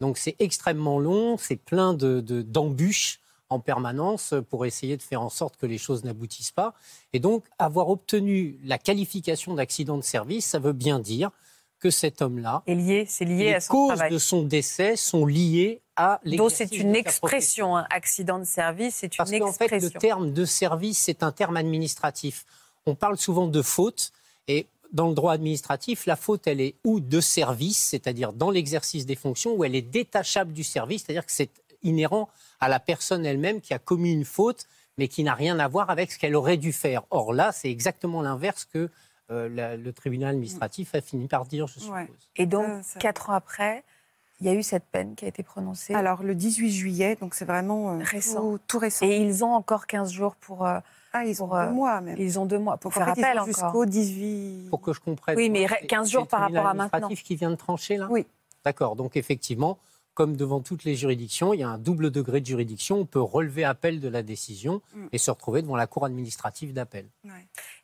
Donc c'est extrêmement long, c'est plein de- de- d'embûches en permanence pour essayer de faire en sorte que les choses n'aboutissent pas. Et donc, avoir obtenu la qualification d'accident de service, ça veut bien dire que cet homme-là, Et lié, c'est lié les à son causes travail. de son décès sont liées à Donc c'est une expression, hein, accident de service, c'est parce une qu'en fait, le expression. terme de service, c'est un terme administratif. On parle souvent de faute, et dans le droit administratif, la faute, elle est ou de service, c'est-à-dire dans l'exercice des fonctions, ou elle est détachable du service, c'est-à-dire que c'est inhérent à la personne elle-même qui a commis une faute, mais qui n'a rien à voir avec ce qu'elle aurait dû faire. Or là, c'est exactement l'inverse que euh, la- le tribunal administratif a fini par dire, je suppose. Ouais. Et donc, ça- quatre ans après, il y a eu cette peine qui a été prononcée. Alors, le 18 juillet, donc c'est vraiment euh, Récent. Tout, tout récent. et ils ont encore 15 jours pour. euh, ah, ils ont pour, deux mois même. ils ont deux mois pour Donc, en faire fait, appel jusqu'au 18. Pour que je comprenne. Oui, mais c'est- 15 c'est jours par rapport à maintenant. administratif qui vient de trancher là? Oui. D'accord. Donc effectivement, comme devant toutes les juridictions, il y a un double degré de juridiction. On peut relever appel de la décision Mm. et se retrouver devant la cour administrative d'appel.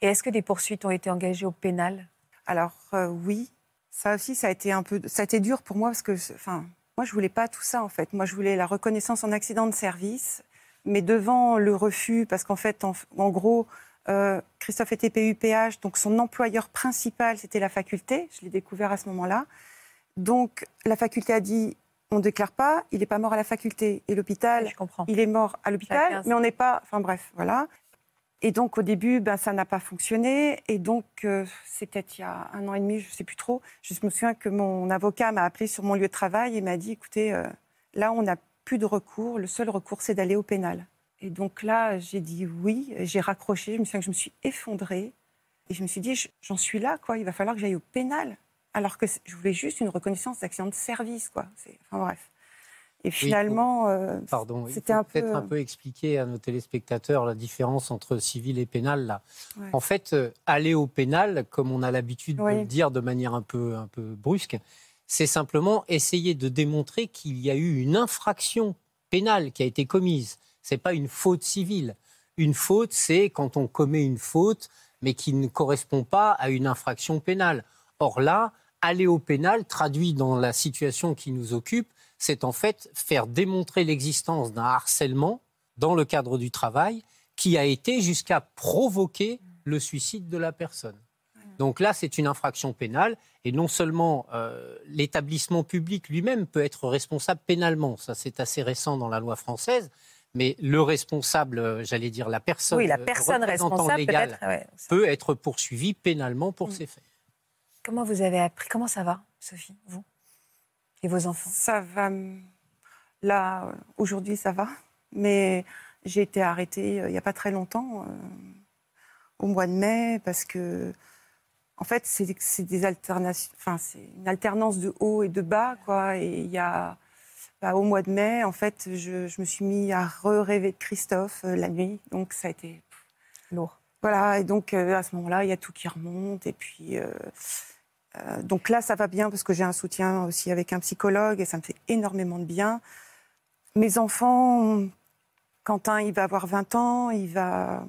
Et est-ce que des poursuites ont été engagées au pénal? Alors euh, oui, ça aussi, ça a été un peu, ça a été dur pour moi parce que, enfin, moi je voulais pas tout ça en fait. Moi je voulais la reconnaissance en accident de service, mais devant le refus, parce qu'en fait, en, en gros, euh, Christophe était PUPH, donc son employeur principal c'était la faculté. Je l'ai découvert à ce moment-là. Donc la faculté a dit, on ne déclare pas, il n'est pas mort à la faculté et l'hôpital Je comprends. il est mort à l'hôpital, mais on n'est pas. Enfin bref, voilà. Et donc au début, ben, ça n'a pas fonctionné. Et donc, euh, c'est peut-être il y a un an et demi, je ne sais plus trop. Je me souviens que mon avocat m'a appelé sur mon lieu de travail et m'a dit écoutez, euh, là, on n'a plus de recours. Le seul recours, c'est d'aller au pénal. Et donc là, j'ai dit oui. J'ai raccroché. Je me souviens que je me suis effondrée. Et je me suis dit je- j'en suis là, quoi. Il va falloir que j'aille au pénal. Alors que je voulais juste une reconnaissance d'accident de service, quoi. Enfin bref. Et finalement. euh, Pardon, il C'était un peu- peut-être un peu expliquer à nos téléspectateurs la différence entre civil et pénal. Là. Ouais. En fait, euh, aller au pénal, comme on a l'habitude de Oui. le dire de manière un peu, un peu brusque, c'est simplement essayer de démontrer qu'il y a eu une infraction pénale qui a été commise. C'est pas une faute civile. Une faute, c'est quand on commet une faute, mais qui ne correspond pas à une infraction pénale. Or là, aller au pénal, traduit dans la situation qui nous occupe, c'est en fait faire démontrer l'existence d'un harcèlement dans le cadre du travail qui a été jusqu'à provoquer le suicide de la personne. Donc là, c'est une infraction pénale et non seulement euh, l'établissement public lui-même peut être responsable pénalement, ça c'est assez récent dans la loi française, mais le responsable, euh, j'allais dire la personne, Oui, la euh, personne responsable légal, peut-être. ouais. peut être poursuivi pénalement pour Mm. ces faits. Comment vous avez appris Comment ça va, Sophie, vous et vos enfants? Ça va. Là, euh, aujourd'hui, ça va. Mais j'ai été arrêtée euh, il n'y a pas très longtemps, euh, au mois de mai, parce que, en fait, c'est des alternations. Enfin, c'est une alternance de haut et de bas, quoi. Et il y a. bah, au mois de mai, en fait, je, je me suis mis à re-rêver de Christophe euh, la nuit. Donc, ça a été Lourd. voilà, et donc euh, à ce moment-là, il y a tout qui remonte. Et puis, euh, donc là, ça va bien parce que j'ai un soutien aussi avec un psychologue et ça me fait énormément de bien. Mes enfants, Quentin, il va avoir 20 ans, il va,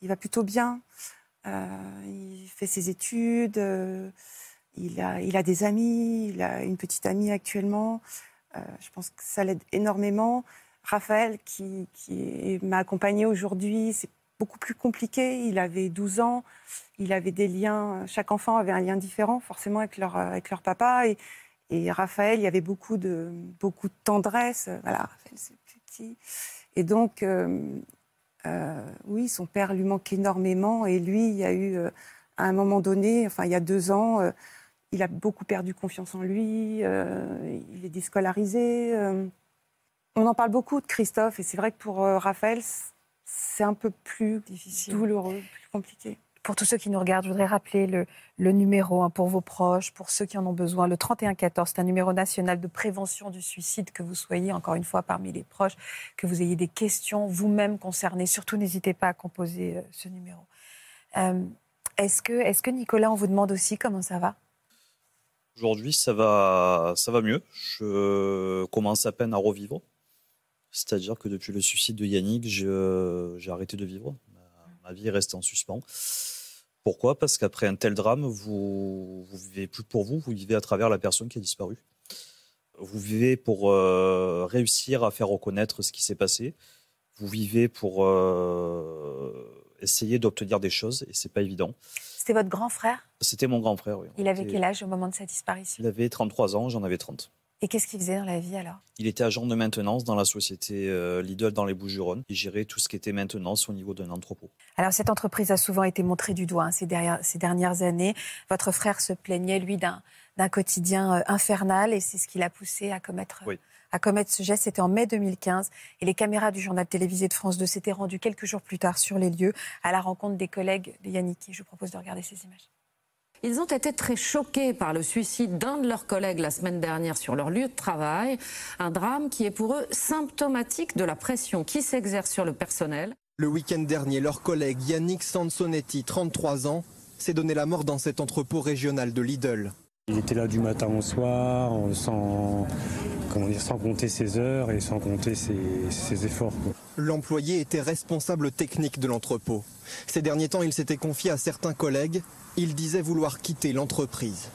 il va plutôt bien. Euh, il fait ses études, euh, il, a, il a des amis, il a une petite amie actuellement. Je pense que ça l'aide énormément. Raphaël, qui, qui m'a accompagnée aujourd'hui, c'est beaucoup plus compliqué. Il avait 12 ans, il avait des liens, chaque enfant avait un lien différent forcément avec leur, avec leur papa. Et, et Raphaël, il y avait beaucoup de, beaucoup de tendresse. Voilà, Raphaël, c'est petit. Et donc, euh, euh, oui, son père lui manque énormément. Et lui, il y a eu, euh, à un moment donné, enfin, il y a deux ans, euh, il a beaucoup perdu confiance en lui. euh, il est déscolarisé. euh. on en parle beaucoup de Christophe. Et c'est vrai que pour euh, Raphaël, c'est un peu plus Difficile. douloureux, plus compliqué. Pour tous ceux qui nous regardent, je voudrais rappeler le, le numéro hein, pour vos proches, pour ceux qui en ont besoin, le 3114. C'est un numéro national de prévention du suicide, que vous soyez encore une fois parmi les proches, que vous ayez des questions vous-même concernées. Surtout, n'hésitez pas à composer euh, ce numéro. Euh, est-ce, que, est-ce que Nicolas, on vous demande aussi comment ça va? Aujourd'hui, ça va, ça va mieux. Je commence à peine à revivre. C'est-à-dire que depuis le suicide de Yannick, je- j'ai arrêté de vivre. Ma, ma vie est restée en suspens. Pourquoi? Parce qu'après un tel drame, vous vous vivez plus pour vous, vous vivez à travers la personne qui a disparu. Vous vivez pour euh, réussir à faire reconnaître ce qui s'est passé. Vous vivez pour euh, essayer d'obtenir des choses et c'est pas évident. C'était votre grand frère? C'était mon grand frère. Oui. Il avait quel âge au moment de sa disparition? Il avait 33 ans, j'en avais 30. Et qu'est-ce qu'il faisait dans la vie alors? Il était agent de maintenance dans la société euh, Lidl dans les Bouches-du-Rhône. Il gérait tout ce qui était maintenance au niveau d'un entrepôt. Alors, cette entreprise a souvent été montrée du doigt hein, ces, derrière- ces dernières années. Votre frère se plaignait, lui, d'un quotidien euh, infernal et c'est ce qui l'a poussé à commettre, Oui. à commettre ce geste. C'était en mai 2015 et les caméras du journal télévisé de France 2 s'étaient rendues quelques jours plus tard sur les lieux à la rencontre des collègues de Yannick. Je vous propose de regarder ces images. Ils ont été très choqués par le suicide d'un de leurs collègues la semaine dernière sur leur lieu de travail. Un drame qui est pour eux symptomatique de la pression qui s'exerce sur le personnel. Le week-end dernier, leur collègue Yannick Sansonetti, 33 ans, s'est donné la mort dans cet entrepôt régional de Lidl. Il était là du matin au soir, sans, comment dire, sans compter ses heures et sans compter ses, ses efforts. L'employé était responsable technique de l'entrepôt. Ces derniers temps, il s'était confié à certains collègues. Il disait vouloir quitter l'entreprise.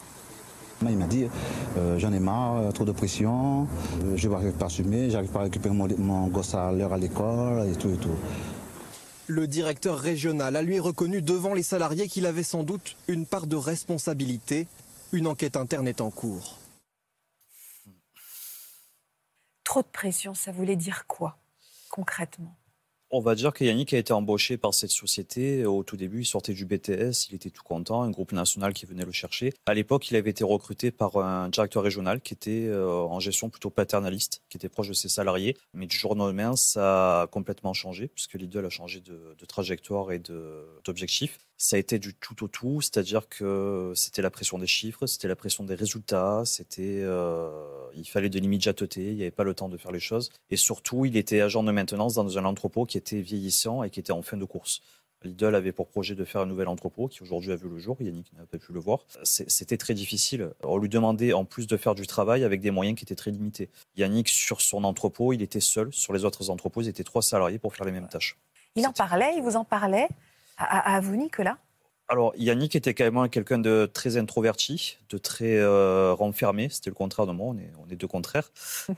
Il m'a dit euh, j'en ai marre, euh, trop de pression, euh, je n'arrive pas à assumer, j'arrive pas à récupérer mon, mon gosse à l'heure à l'école et tout et tout. Le directeur régional a lui reconnu devant les salariés qu'il avait sans doute une part de responsabilité. Une enquête interne est en cours. Trop de pression, ça voulait dire quoi concrètement? On va dire que Yannick a été embauché par cette société. Au tout début, il sortait du BTS, il était tout content, un groupe national qui venait le chercher. À l'époque, il avait été recruté par un directeur régional qui était euh, en gestion plutôt paternaliste, qui était proche de ses salariés. Mais du jour au lendemain, ça a complètement changé, puisque Lidl a changé de, de trajectoire et d'objectif. Ça a été du tout au tout, c'est-à-dire que c'était la pression des chiffres, c'était la pression des résultats, c'était, euh, il fallait de l'immédiateté, il n'y avait pas le temps de faire les choses. Et surtout, il était agent de maintenance dans un entrepôt qui était vieillissant et qui était en fin de course. Lidl avait pour projet de faire un nouvel entrepôt qui aujourd'hui a vu le jour. Yannick n'a pas pu le voir. C'était très difficile. On lui demandait en plus de faire du travail avec des moyens qui étaient très limités. Yannick, sur son entrepôt, il était seul. Sur les autres entrepôts, il était trois salariés pour faire les mêmes tâches. Il en parlait, il vous en parlait? À, vous, Nicolas alors, Yannick était quand même quelqu'un de très introverti, de très euh, renfermé. C'était le contraire de moi, on est, on est deux contraires.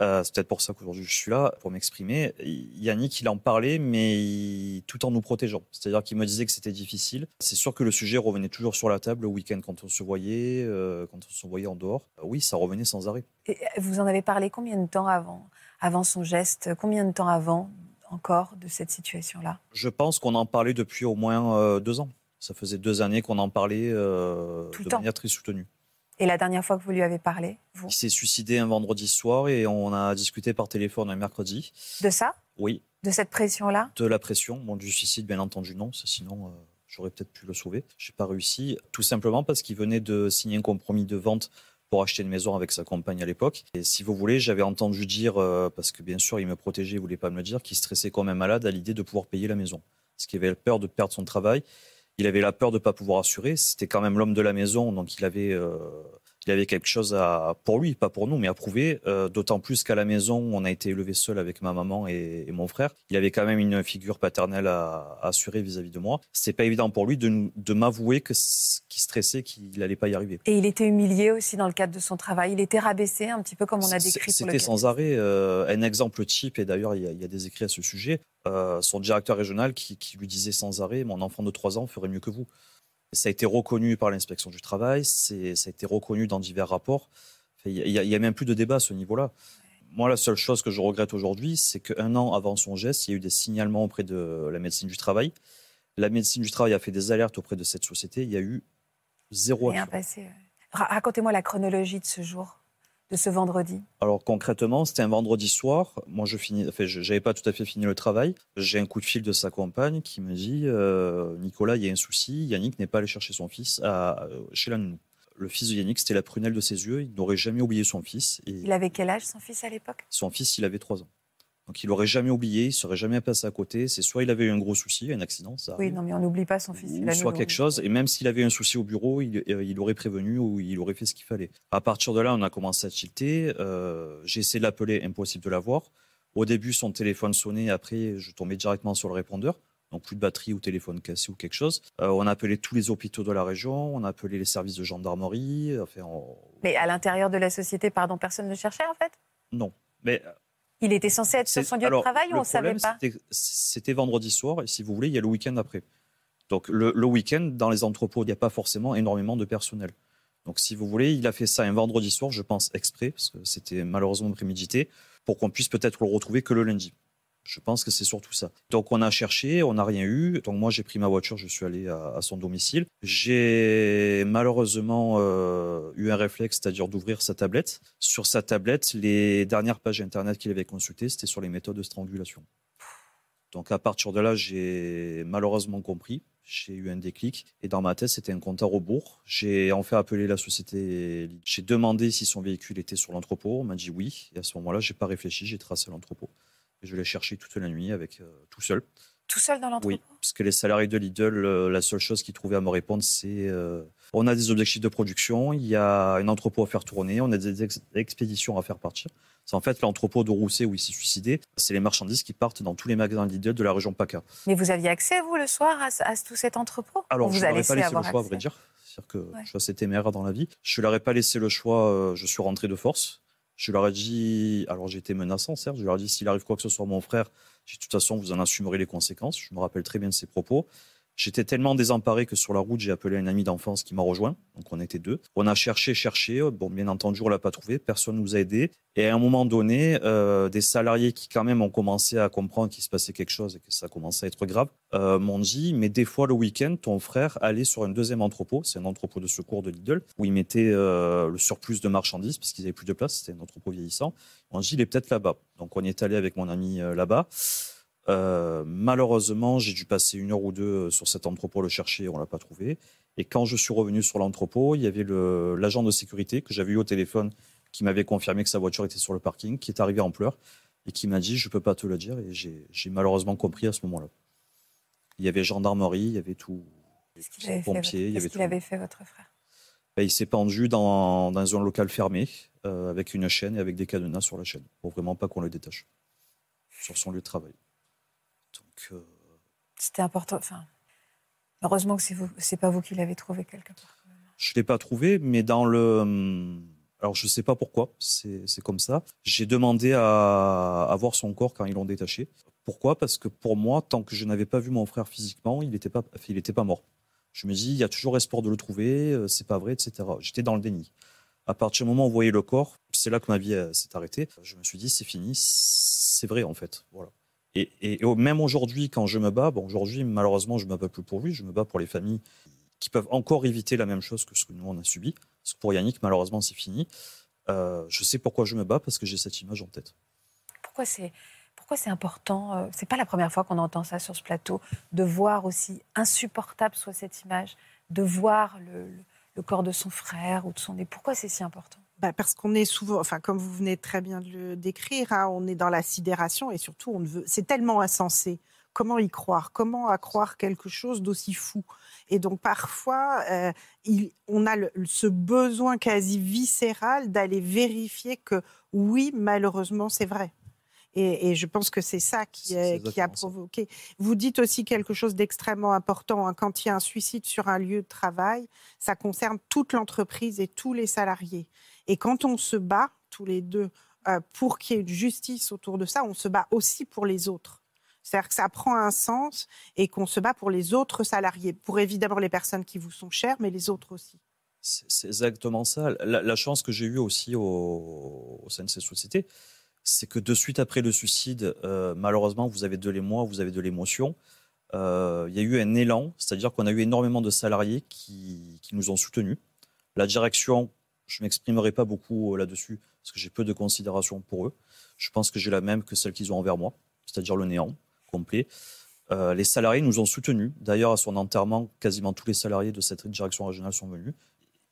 Euh, c'est peut-être pour ça qu'aujourd'hui je suis là, pour m'exprimer. Yannick, il en parlait, mais tout en nous protégeant. C'est-à-dire qu'il me disait que c'était difficile. C'est sûr que le sujet revenait toujours sur la table le week-end quand on se voyait, euh, quand on se voyait en dehors. oui, ça revenait sans arrêt. Et vous en avez parlé combien de temps avant, avant son geste? Combien de temps avant? Encore de cette situation-là? Je pense qu'on en parlait depuis au moins euh, deux ans. Ça faisait deux années qu'on en parlait de manière très soutenue. Et la dernière fois que vous lui avez parlé, vous? Il s'est suicidé un vendredi soir et on a discuté par téléphone un mercredi. De ça? Oui. De cette pression-là? De la pression. Bon, du suicide, bien entendu, non. Sinon, euh, j'aurais peut-être pu le sauver. Je n'ai pas réussi. Tout simplement parce qu'il venait de signer un compromis de vente pour acheter une maison avec sa compagne à l'époque. Et si vous voulez, j'avais entendu dire, euh, parce que bien sûr, il me protégeait, il voulait pas me le dire, qu'il stressait comme un malade à l'idée de pouvoir payer la maison. Parce qu'il avait peur de perdre son travail il avait la peur de ne pas pouvoir assurer. C'était quand même l'homme de la maison, donc il avait, euh, il avait quelque chose à, pour lui, pas pour nous, mais à prouver. Euh, d'autant plus qu'à la maison, on a été élevé seul avec ma maman et, mon frère. Il avait quand même une figure paternelle à, assurer vis-à-vis de moi. C'est pas évident pour lui de, de m'avouer que qu'il stressait, qu'il n'allait pas y arriver. Et il était humilié aussi dans le cadre de son travail. Il était rabaissé un petit peu comme on a décrit. C'était sans arrêt. Euh, un exemple type, et d'ailleurs il, il y, a des écrits à ce sujet. Euh, son directeur régional qui, lui disait sans arrêt Mon enfant de 3 ans ferait mieux que vous. Ça a été reconnu par l'inspection du travail, ça a été reconnu dans divers rapports. Il n'y a, même plus de débat à ce niveau-là. Moi, la seule chose que je regrette aujourd'hui, c'est qu'un an avant son geste, il y a eu des signalements auprès de la médecine du travail. La médecine du travail a fait des alertes auprès de cette société. Il y a eu zéro Rien passé. Racontez-moi la chronologie de ce jour de ce vendredi Alors concrètement, c'était un vendredi soir. Moi, je finis, enfin, pas tout à fait fini le travail. J'ai un coup de fil de sa compagne qui me dit euh, Nicolas, il y a un souci. Yannick n'est pas allé chercher son fils à, euh, chez la nounou. Le fils de Yannick, c'était la prunelle de ses yeux. Il n'aurait jamais oublié son fils. Et il avait quel âge, son fils, à l'époque? Son fils, il avait 3 ans. Donc il n'aurait jamais oublié, il serait jamais passé à côté. C'est soit il avait eu un gros souci, un accident, ça. Oui, non, mais on n'oublie pas son fils. Ou soit quelque chose. Et même s'il avait un souci au bureau, il, euh, il, aurait prévenu ou il aurait fait ce qu'il fallait. À partir de là, on a commencé à tilter. Euh, j'ai essayé de l'appeler, impossible de l'avoir. Au début, son téléphone sonnait. Après, je tombais directement sur le répondeur. Donc plus de batterie ou téléphone cassé ou quelque chose. Euh, on a appelé tous les hôpitaux de la région, on a appelé les services de gendarmerie. Enfin, Mais à l'intérieur de la société, pardon, personne ne cherchait en fait? Non. Mais il était censé être sur son lieu de travail ou on ne savait pas C'était vendredi soir et si vous voulez, il y a le week-end après. Donc le, week-end, dans les entrepôts, il n'y a pas forcément énormément de personnel. Donc si vous voulez, il a fait ça un vendredi soir, je pense exprès, parce que c'était malheureusement prémédité, pour qu'on puisse peut-être le retrouver que le lundi. Je pense que c'est surtout ça. Donc on a cherché, on n'a rien eu. Donc moi j'ai pris ma voiture, je suis allé à, son domicile. J'ai malheureusement euh, eu un réflexe, c'est-à-dire d'ouvrir sa tablette. Sur sa tablette, les dernières pages internet qu'il avait consultées, c'était sur les méthodes de strangulation. Donc à partir de là, j'ai malheureusement compris. J'ai eu un déclic et dans ma tête, c'était un compte à rebours. J'ai en fait appelé la société. J'ai demandé si son véhicule était sur l'entrepôt. On m'a dit oui. Et à ce moment-là, j'ai pas réfléchi, j'ai tracé l'entrepôt je l'ai cherché toute la nuit avec euh, tout seul. Tout seul dans l'entrepôt Oui, parce que les salariés de Lidl, euh, la seule chose qu'ils trouvaient à me répondre, c'est euh, On a des objectifs de production, il y a un entrepôt à faire tourner, on a des ex- expéditions à faire partir. C'est en fait l'entrepôt de Rousset où il s'est suicidé. C'est les marchandises qui partent dans tous les magasins Lidl de la région PACA. Mais vous aviez accès, vous, le soir, à, tout cet entrepôt? Alors, je vous ai laissé pas laissé le choix, à vrai dire. C'est-à-dire que je suis assez téméraire dans la vie. Je leur ai pas laissé le choix, je suis rentré de force. Je leur ai dit, alors j'ai été menaçant, certes, je leur ai dit, s'il arrive quoi que ce soit mon frère, de toute façon, vous en assumerez les conséquences. Je me rappelle très bien de ces propos. J'étais tellement désemparé que sur la route, j'ai appelé un ami d'enfance qui m'a rejoint. Donc on était deux. On a cherché, cherché. Bon, bien entendu, on l'a pas trouvé. Personne nous a aidés. Et à un moment donné, euh, des salariés qui quand même ont commencé à comprendre qu'il se passait quelque chose et que ça commençait à être grave, euh, m'ont dit, mais des fois le week-end, ton frère allait sur un deuxième entrepôt. C'est un entrepôt de secours de Lidl où il mettait euh, le surplus de marchandises parce qu'ils avaient plus de place. C'était un entrepôt vieillissant. On dit, il est peut-être là-bas. Donc on y est allé avec mon ami euh, là-bas. Euh, malheureusement, j'ai dû passer une heure ou deux euh, sur cet entrepôt le chercher, on l'a pas trouvé. Et quand je suis revenu sur l'entrepôt, il y avait l'agent de sécurité que j'avais eu au téléphone qui m'avait confirmé que sa voiture était sur le parking, qui est arrivé en pleurs et qui m'a dit je peux pas te le dire. Et j'ai malheureusement compris à ce moment-là. Il y avait gendarmerie, il y avait tout, Qu'est-ce qu'il avait, fait, pompiers, il y Qu'est-ce avait qu'il avait fait, votre frère Ben, il s'est pendu dans, dans un local fermé euh, avec une chaîne et avec des cadenas sur la chaîne pour vraiment pas qu'on le détache sur son lieu de travail. Euh, C'était important. Enfin, heureusement que c'est pas vous qui l'avez trouvé quelque part. Je ne l'ai pas trouvé, mais dans le. hum, Alors, je ne sais pas pourquoi, c'est comme ça. J'ai demandé à, à voir son corps quand ils l'ont détaché. Pourquoi? Parce que pour moi, tant que je n'avais pas vu mon frère physiquement, il n'était pas, il était pas mort. Je me dis, il y a toujours espoir de le trouver, euh, c'est pas vrai, etc. J'étais dans le déni. À partir du moment où on voyait le corps, c'est là que ma vie euh, s'est arrêtée. Je me suis dit, c'est fini, c'est vrai en fait. Voilà. Et, même aujourd'hui, quand je me bats, bon, aujourd'hui, malheureusement, je ne me bats plus pour lui, je me bats pour les familles qui peuvent encore éviter la même chose que ce que nous, on a subi. Parce que pour Yannick, malheureusement, c'est fini. Euh, je sais pourquoi je me bats, parce que j'ai cette image en tête. Pourquoi c'est pourquoi c'est important euh, C'est pas la première fois qu'on entend ça sur ce plateau, de voir aussi insupportable soit cette image, de voir le- le corps de son frère ou de son époux. Pourquoi c'est si important? Bah, parce qu'on est souvent, enfin comme vous venez très bien de le décrire, hein, on est dans la sidération et surtout on ne veut, c'est tellement insensé. Comment y croire? Comment à croire quelque chose d'aussi fou? Et donc parfois, euh, il- on a ce besoin quasi viscéral d'aller vérifier que oui, malheureusement, c'est vrai. Et, et je pense que c'est ça qui, C'est est- qui a provoqué. Vous dites aussi quelque chose d'extrêmement important. hein, quand il y a un suicide sur un lieu de travail, ça concerne toute l'entreprise et tous les salariés. Et quand on se bat, tous les deux, euh, pour qu'il y ait une justice autour de ça, on se bat aussi pour les autres. C'est-à-dire que ça prend un sens et qu'on se bat pour les autres salariés, pour évidemment les personnes qui vous sont chères, mais les autres aussi. C'est exactement ça. La, la chance que j'ai eue aussi au, au sein de cette société, c'est que de suite après le suicide, euh, malheureusement, vous avez de l'émoi, vous avez de l'émotion. Euh, Il y a eu un élan, c'est-à-dire qu'on a eu énormément de salariés qui, qui nous ont soutenus. La direction, je ne m'exprimerai pas beaucoup euh, là-dessus, parce que j'ai peu de considération pour eux. Je pense que j'ai la même que celle qu'ils ont envers moi, c'est-à-dire le néant complet. Les salariés nous ont soutenus. D'ailleurs, à son enterrement, quasiment tous les salariés de cette direction régionale sont venus.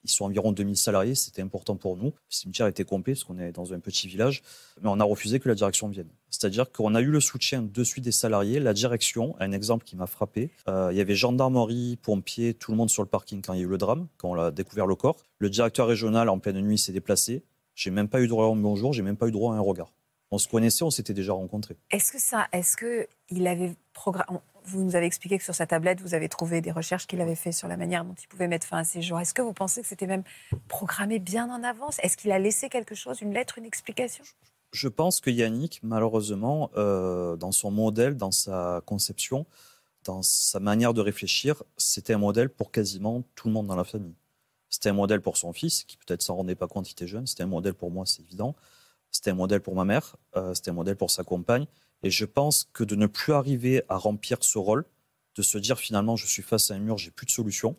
Ils sont environ 2000 salariés, c'était important pour nous. Le cimetière était complet parce qu'on est dans un petit village, mais on a refusé que la direction vienne. C'est-à-dire qu'on a eu le soutien de suite des salariés. La direction, un exemple qui m'a frappé, euh, il y avait gendarmerie, pompiers, tout le monde sur le parking quand il y a eu le drame, quand on a découvert le corps. Le directeur régional, en pleine nuit, s'est déplacé. J'ai même pas eu droit à un bonjour, j'ai même pas eu droit à un regard. On se connaissait, on s'était déjà rencontrés. Est-ce que ça, est-ce que il avait programmé Vous nous avez expliqué que sur sa tablette, vous avez trouvé des recherches qu'il avait fait sur la manière dont il pouvait mettre fin à ses jours. Est-ce que vous pensez que c'était même programmé bien en avance? Est-ce qu'il a laissé quelque chose, une lettre, une explication? Je pense que Yannick, malheureusement, euh, dans son modèle, dans sa conception, dans sa manière de réfléchir, c'était un modèle pour quasiment tout le monde dans la famille. C'était un modèle pour son fils, qui peut-être s'en rendait pas compte, il était jeune. C'était un modèle pour moi, c'est évident. C'était un modèle pour ma mère. euh, c'était un modèle pour sa compagne. Et je pense que de ne plus arriver à remplir ce rôle, de se dire finalement, je suis face à un mur, j'ai plus de solution.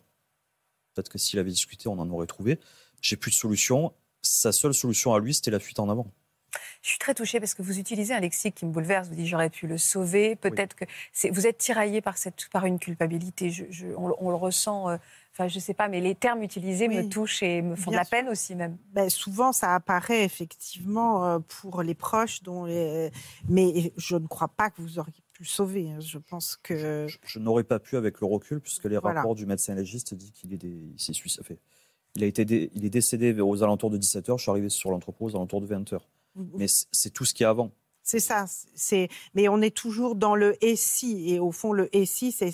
Peut-être que s'il avait discuté, on en aurait trouvé. J'ai plus de solution. Sa seule solution à lui, c'était la fuite en avant. Je suis très touchée parce que vous utilisez un lexique qui me bouleverse. Vous dites j'aurais pu le sauver. Peut-être que vous êtes tiraillé par, cette, par une culpabilité. Je- je- on, le- on le ressent. euh, Enfin, je sais pas, mais les termes utilisés me touchent et me font de la sûr. peine aussi même. Ben, souvent, ça apparaît effectivement euh, pour les proches, dont les... mais je ne crois pas que vous auriez pu le sauver. hein. Je pense que. Je, je n'aurais pas pu avec le recul, puisque les Voilà. rapports du médecin légiste disent qu'il est, des, il s'est suicidé. Fait, il, a été dé- il est décédé vers- aux alentours de 17h, je suis arrivé sur l'entrepôt aux alentours de 20h. Mais c'est tout ce qu'il y a avant. C'est ça. C'est. Mais on est toujours dans le et si. Et au fond, le et si, c'est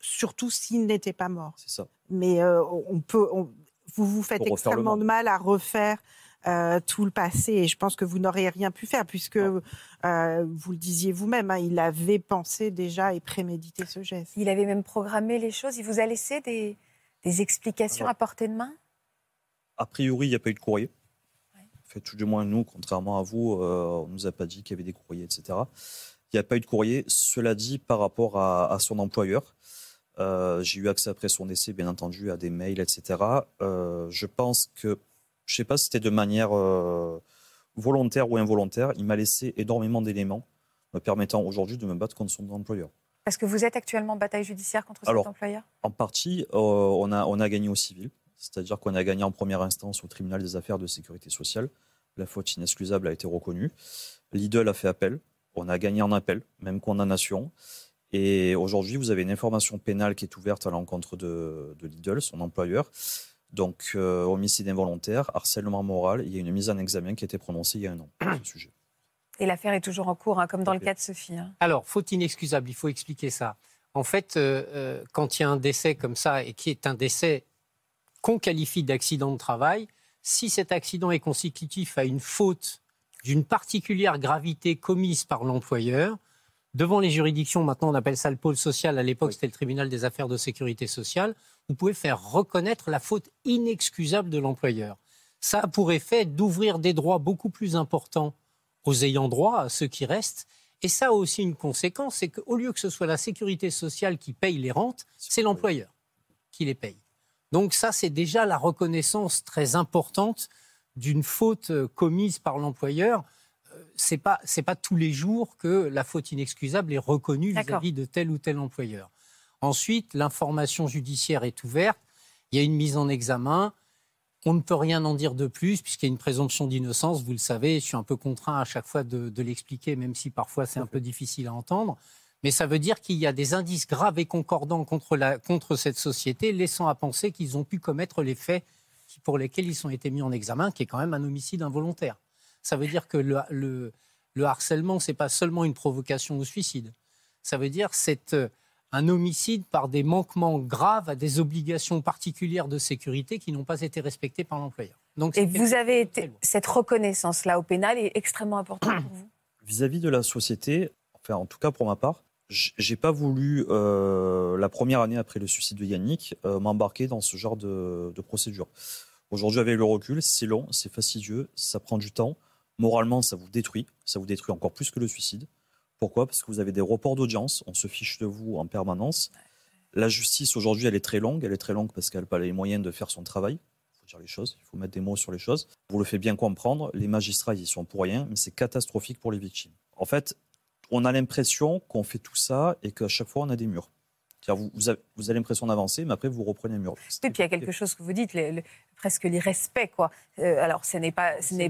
surtout s'il n'était pas mort. C'est ça. Mais euh, on peut. on- vous vous faites Pour extrêmement de mal à refaire. euh, tout le passé et je pense que vous n'auriez rien pu faire puisque euh, vous le disiez vous-même, hein, il avait pensé déjà et prémédité ce geste. Il avait même programmé les choses. Il vous a laissé des, des explications Alors- à portée de main? A priori, il n'y a pas eu de courrier. Fait, tout du moins, nous, contrairement à vous, euh, on ne nous a pas dit qu'il y avait des courriers, etc. Il n'y a pas eu de courrier. Cela dit, par rapport à, à son employeur, euh, j'ai eu accès après son décès, bien entendu, à des mails, etc. Euh, je pense que, je ne sais pas si c'était de manière euh, volontaire ou involontaire, il m'a laissé énormément d'éléments me permettant aujourd'hui de me battre contre son employeur. Parce que vous êtes actuellement en bataille judiciaire contre cet Alors, employeur? En partie, on, a, on a gagné au civil, c'est-à-dire qu'on a gagné en première instance au tribunal des affaires de sécurité sociale. La faute inexcusable a été reconnue. Lidl a fait appel. On a gagné en appel, même condamnation. Et aujourd'hui, vous avez une information pénale qui est ouverte à l'encontre de, de Lidl, son employeur. Donc, euh, homicide involontaire, harcèlement moral. Il y a une mise en examen qui a été prononcée il y a un an sur ce sujet. Et l'affaire est toujours en cours, hein, comme dans le cas de Sophie. hein. Alors, faute inexcusable, il faut expliquer ça. En fait, euh, euh, quand il y a un décès comme ça, et qui est un décès qu'on qualifie d'accident de travail, si cet accident est consécutif à une faute d'une particulière gravité commise par l'employeur, devant les juridictions, maintenant on appelle ça le pôle social, à l'époque c'était le tribunal des affaires de sécurité sociale, vous pouvez faire reconnaître la faute inexcusable de l'employeur. Ça a pour effet d'ouvrir des droits beaucoup plus importants aux ayants droit, à ceux qui restent. Et ça a aussi une conséquence, c'est qu'au lieu que ce soit la sécurité sociale qui paye les rentes, c'est l'employeur qui les paye. Donc ça, c'est déjà la reconnaissance très importante d'une faute euh, commise par l'employeur. Euh, C'est pas c'est pas tous les jours que la faute inexcusable est reconnue vis-à-vis de tel ou tel employeur. Ensuite, l'information judiciaire est ouverte. Il y a une mise en examen. On ne peut rien en dire de plus puisqu'il y a une présomption d'innocence. Vous le savez, je suis un peu contraint à chaque fois de, de l'expliquer, même si parfois c'est un peu difficile à entendre. Mais ça veut dire qu'il y a des indices graves et concordants contre, la, contre cette société, laissant à penser qu'ils ont pu commettre les faits pour lesquels ils ont été mis en examen, qui est quand même un homicide involontaire. Ça veut dire que le, le, le harcèlement, c'est pas seulement une provocation au suicide. Ça veut dire c'est euh, un homicide par des manquements graves à des obligations particulières de sécurité qui n'ont pas été respectées par l'employeur. Donc, Et vous avez été, cette reconnaissance-là au pénal est extrêmement importante pour vous. Vis-à-vis de la société, enfin en tout cas pour ma part, j'ai pas voulu euh, la première année après le suicide de Yannick euh, m'embarquer dans ce genre de, procédure. Aujourd'hui, avec le recul, c'est long, c'est fastidieux, ça prend du temps. Moralement, ça vous détruit, ça vous détruit encore plus que le suicide. Pourquoi? Parce que vous avez des reports d'audience, on se fiche de vous en permanence. La justice aujourd'hui, elle est très longue, elle est très longue parce qu'elle n'a pas les moyens de faire son travail. Il faut dire les choses, il faut mettre des mots sur les choses. Vous le faites bien comprendre, les magistrats, ils y sont pour rien, mais c'est catastrophique pour les victimes. En fait, on a l'impression qu'on fait tout ça et qu'à chaque fois, on a des murs. Vous, vous avez, vous avez l'impression d'avancer, mais après, vous reprenez un mur. Et puis il y a quelque chose que vous dites, le- le- presque l'irrespect, quoi. Euh, alors, ce n'est pas, ce n'est,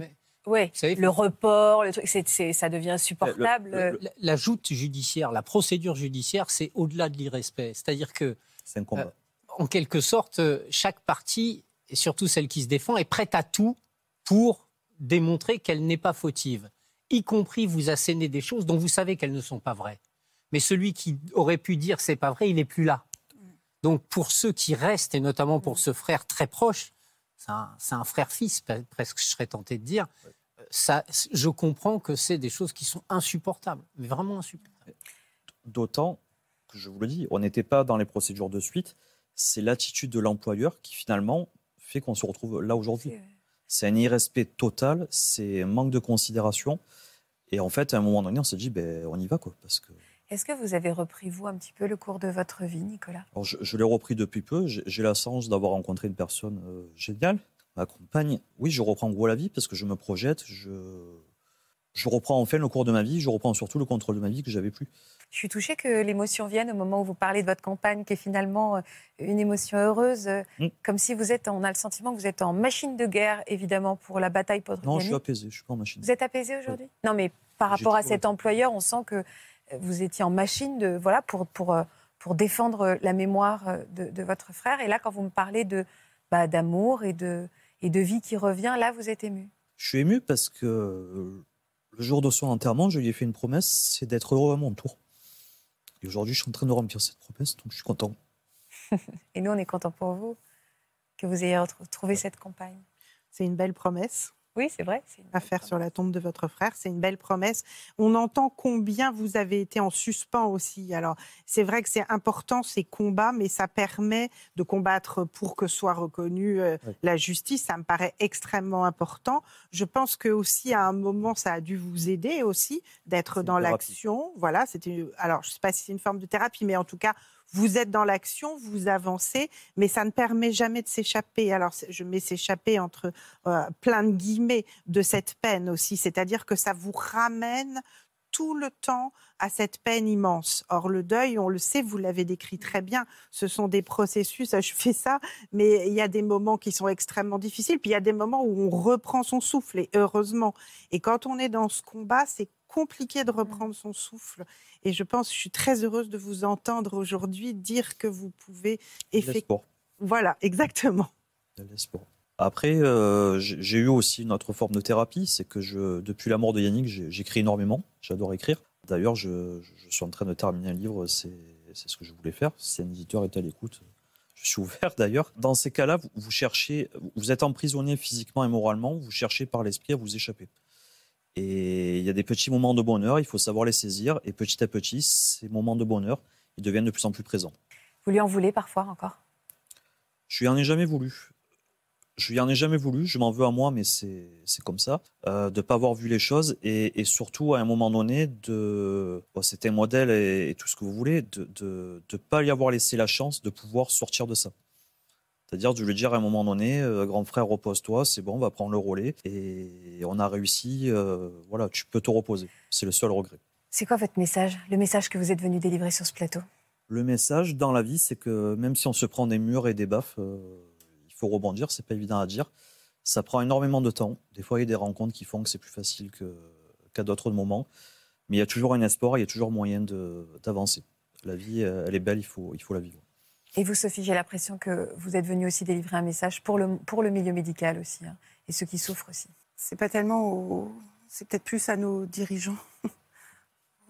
savez, le report, le truc, c'est, c'est- ça devient insupportable. Le- le- la, la joute judiciaire, la procédure judiciaire, c'est au-delà de l'irrespect. C'est-à-dire que, C'est un combat. euh, en quelque sorte, euh, chaque partie, et surtout celle qui se défend, est prête à tout pour démontrer qu'elle n'est pas fautive, y compris vous asséner des choses dont vous savez qu'elles ne sont pas vraies. Mais celui qui aurait pu dire c'est pas vrai, il n'est plus là. Donc pour ceux qui restent, et notamment pour ce frère très proche, c'est un, frère-fils, presque je serais tenté de dire, euh, ça, je comprends que c'est des choses qui sont insupportables, mais vraiment insupportables. D'autant que je vous le dis, on n'était pas dans les procédures de suite. C'est l'attitude de l'employeur qui finalement fait qu'on se retrouve là aujourd'hui. C'est un irrespect total, c'est un manque de considération. Et en fait, à un moment donné, on s'est dit, ben, on y va, quoi. Parce que Est-ce que vous avez repris, vous, un petit peu le cours de votre vie, Nicolas? Alors, je, je l'ai repris depuis peu. J'ai j'ai la chance d'avoir rencontré une personne euh, géniale, ma compagne. Oui, je reprends gros la vie parce que je me projette. Je, je reprends enfin le cours de ma vie. Je reprends surtout le contrôle de ma vie que j'avais plus. Je suis touchée que l'émotion vienne au moment où vous parlez de votre campagne, qui est finalement euh, une émotion heureuse, euh, Mm. comme si vous êtes, on a le sentiment que vous êtes en machine de guerre, évidemment, pour la bataille pour Non, je suis Yannick. apaisé. Je suis pas en machine. Vous êtes apaisé aujourd'hui? Non, mais par rapport à cet employeur, on sent que vous étiez en machine de, voilà, pour, pour, euh, pour défendre la mémoire euh, de, de votre frère. Et là, quand vous me parlez de, bah, d'amour et de, et de vie qui revient, là, vous êtes ému? Je suis ému parce que le jour de son enterrement, je lui ai fait une promesse, c'est d'être heureux à mon tour. Et aujourd'hui, je suis en train de remplir cette promesse, donc je suis content. et nous, on est content pour vous que vous ayez retrouvé cette compagne. C'est une belle promesse. Oui, c'est vrai. À faire sur la tombe de votre frère, c'est une belle promesse. On entend combien vous avez été en suspens aussi. Alors, c'est vrai que c'est important ces combats, mais ça permet de combattre pour que soit reconnue euh, la justice. Ça me paraît extrêmement important. Je pense que aussi à un moment, ça a dû vous aider aussi d'être dans l'action. Voilà, c'était. Alors, je ne sais pas si c'est une forme de thérapie, mais en tout cas, vous êtes dans l'action, vous avancez, mais ça ne permet jamais de s'échapper. Alors, je mets s'échapper entre euh, plein de guillemets de cette peine aussi, c'est-à-dire que ça vous ramène tout le temps à cette peine immense. Or, le deuil, on le sait, vous l'avez décrit très bien, ce sont des processus, je fais ça, mais il y a des moments qui sont extrêmement difficiles, puis il y a des moments où on reprend son souffle, et heureusement. Et quand on est dans ce combat, c'est compliqué de reprendre son souffle. Et je pense, je suis très heureuse de vous entendre aujourd'hui dire que vous pouvez effectivement. Voilà, exactement. Après, euh, j'ai eu aussi une autre forme de thérapie, c'est que je, depuis la mort de Yannick, j'écris énormément. J'adore écrire. D'ailleurs, je, suis en train de terminer un livre, c'est ce que je voulais faire. Si un éditeur est à l'écoute, je suis ouvert d'ailleurs. Dans ces cas-là, vous, vous, cherchez, vous êtes emprisonné physiquement et moralement, vous cherchez par l'esprit à vous échapper. Et il y a des petits moments de bonheur, il faut savoir les saisir. Et petit à petit, ces moments de bonheur, ils deviennent de plus en plus présents. Vous lui en voulez parfois encore? Je lui en ai jamais voulu. Je lui en ai jamais voulu. Je m'en veux à moi, mais c'est comme ça. Euh, de ne pas avoir vu les choses et, surtout, à un moment donné, de. C'était un modèle et, tout ce que vous voulez, de ne pas lui avoir laissé la chance de pouvoir sortir de ça. C'est-à-dire de lui dire à un moment donné, euh, grand frère, repose-toi, c'est bon, on va prendre le relais. Et on a réussi, euh, voilà, tu peux te reposer. C'est le seul regret. C'est quoi votre message, le message que vous êtes venu délivrer sur ce plateau? Le message dans la vie, c'est que même si on se prend des murs et des baffes, euh, il faut rebondir, c'est pas évident à dire. Ça prend énormément de temps. Des fois, il y a des rencontres qui font que c'est plus facile qu'à d'autres moments. Mais il y a toujours un espoir, il y a toujours moyen d'avancer. La vie, elle est belle, il faut, il faut la vivre. Et vous, Sophie, j'ai l'impression que vous êtes venue aussi délivrer un message pour le, pour le milieu médical aussi, hein, et ceux qui souffrent aussi. C'est pas tellement C'est peut-être plus à nos dirigeants,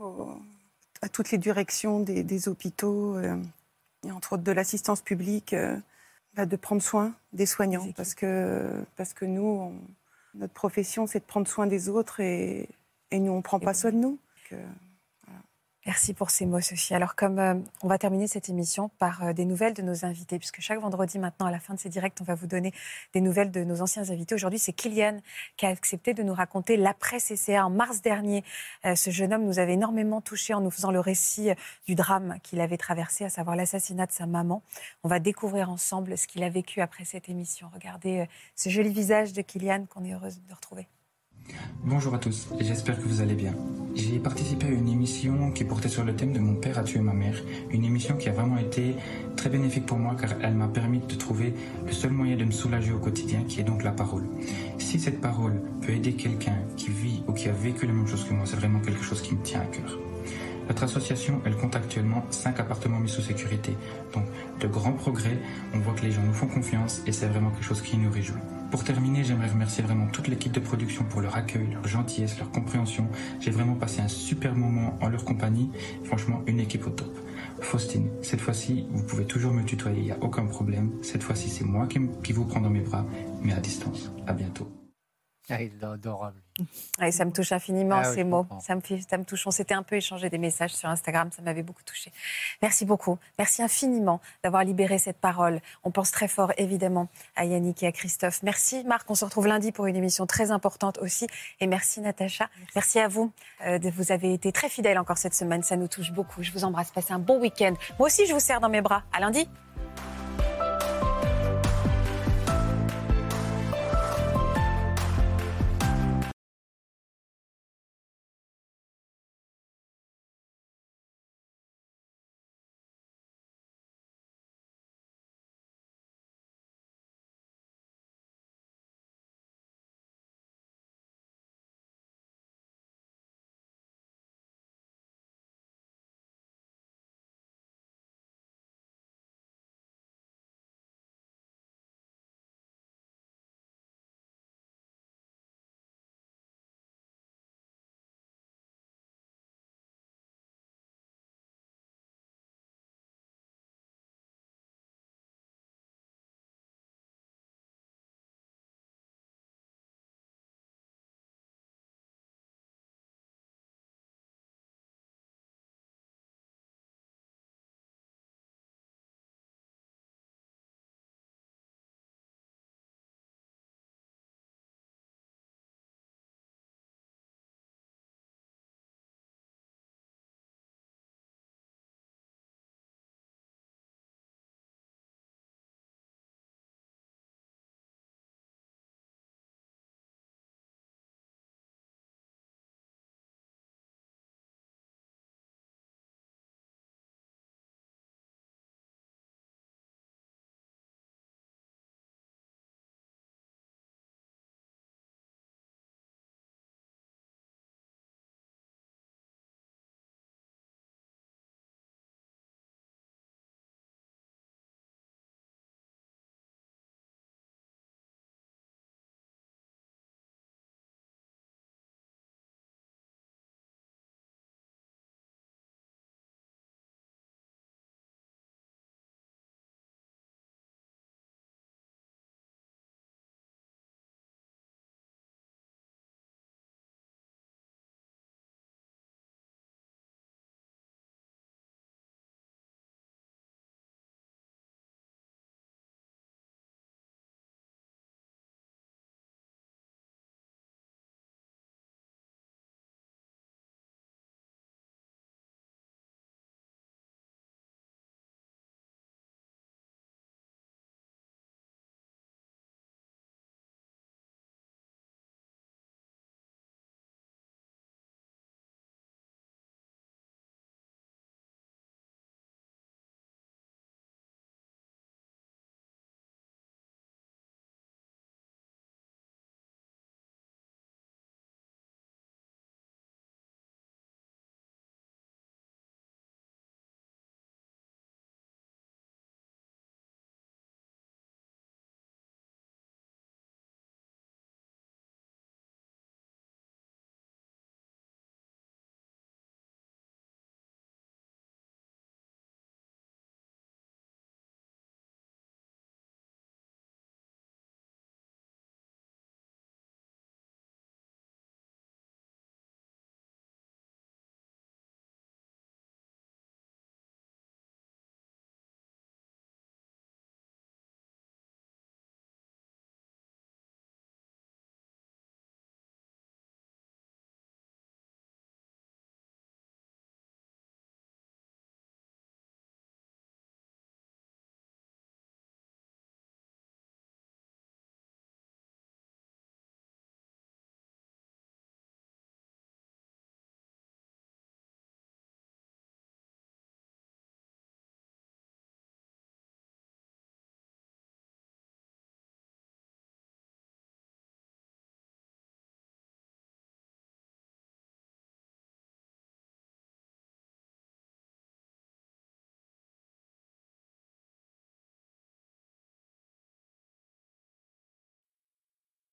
à toutes les directions des, hôpitaux, euh, et entre autres de l'assistance publique, euh, bah, de prendre soin des soignants. parce que, parce que nous, notre profession, c'est de prendre soin des autres, et, et nous, on ne prend pas soin de nous. Merci pour ces mots, Sophie. Alors, comme euh, on va terminer cette émission par euh, des nouvelles de nos invités, puisque chaque vendredi maintenant, à la fin de ces directs, on va vous donner des nouvelles de nos anciens invités. Aujourd'hui, c'est Kylian qui a accepté de nous raconter l'après-CCA. En mars dernier, euh, ce jeune homme nous avait énormément touchés en nous faisant le récit du drame qu'il avait traversé, à savoir l'assassinat de sa maman. On va découvrir ensemble ce qu'il a vécu après cette émission. Regardez ce joli visage de Kylian qu'on est heureuse de retrouver. Bonjour à tous, j'espère que vous allez bien. J'ai participé à une émission qui portait sur le thème de Mon père a tué ma mère. Une émission qui a vraiment été très bénéfique pour moi car elle m'a permis de trouver le seul moyen de me soulager au quotidien qui est donc la parole. Si cette parole peut aider quelqu'un qui vit ou qui a vécu la même chose que moi, c'est vraiment quelque chose qui me tient à cœur. Notre association, elle compte actuellement 5 appartements mis sous sécurité. Donc, de grands progrès, on voit que les gens nous font confiance et c'est vraiment quelque chose qui nous réjouit. Pour terminer, j'aimerais remercier vraiment toute l'équipe de production pour leur accueil, leur gentillesse, leur compréhension. J'ai vraiment passé un super moment en leur compagnie. Franchement, une équipe au top. Faustine, cette fois-ci, vous pouvez toujours me tutoyer, il n'y a aucun problème. Cette fois-ci, c'est moi qui, vous prends dans mes bras, mais à distance. À bientôt. Ah, il est adorable. Ça me touche infiniment ah ces mots. Ça me, ça me touche. On s'était un peu échangé des messages sur Instagram. Ça m'avait beaucoup touché. Merci beaucoup. Merci infiniment d'avoir libéré cette parole. On pense très fort, évidemment, à Yannick et à Christophe. Merci, Marc. On se retrouve lundi pour une émission très importante aussi. Et merci, Natacha. Merci, à vous. Euh, vous avez été très fidèles encore cette semaine. Ça nous touche beaucoup. Je vous embrasse. Passez un bon week-end. Moi aussi, je vous serre dans mes bras. À lundi.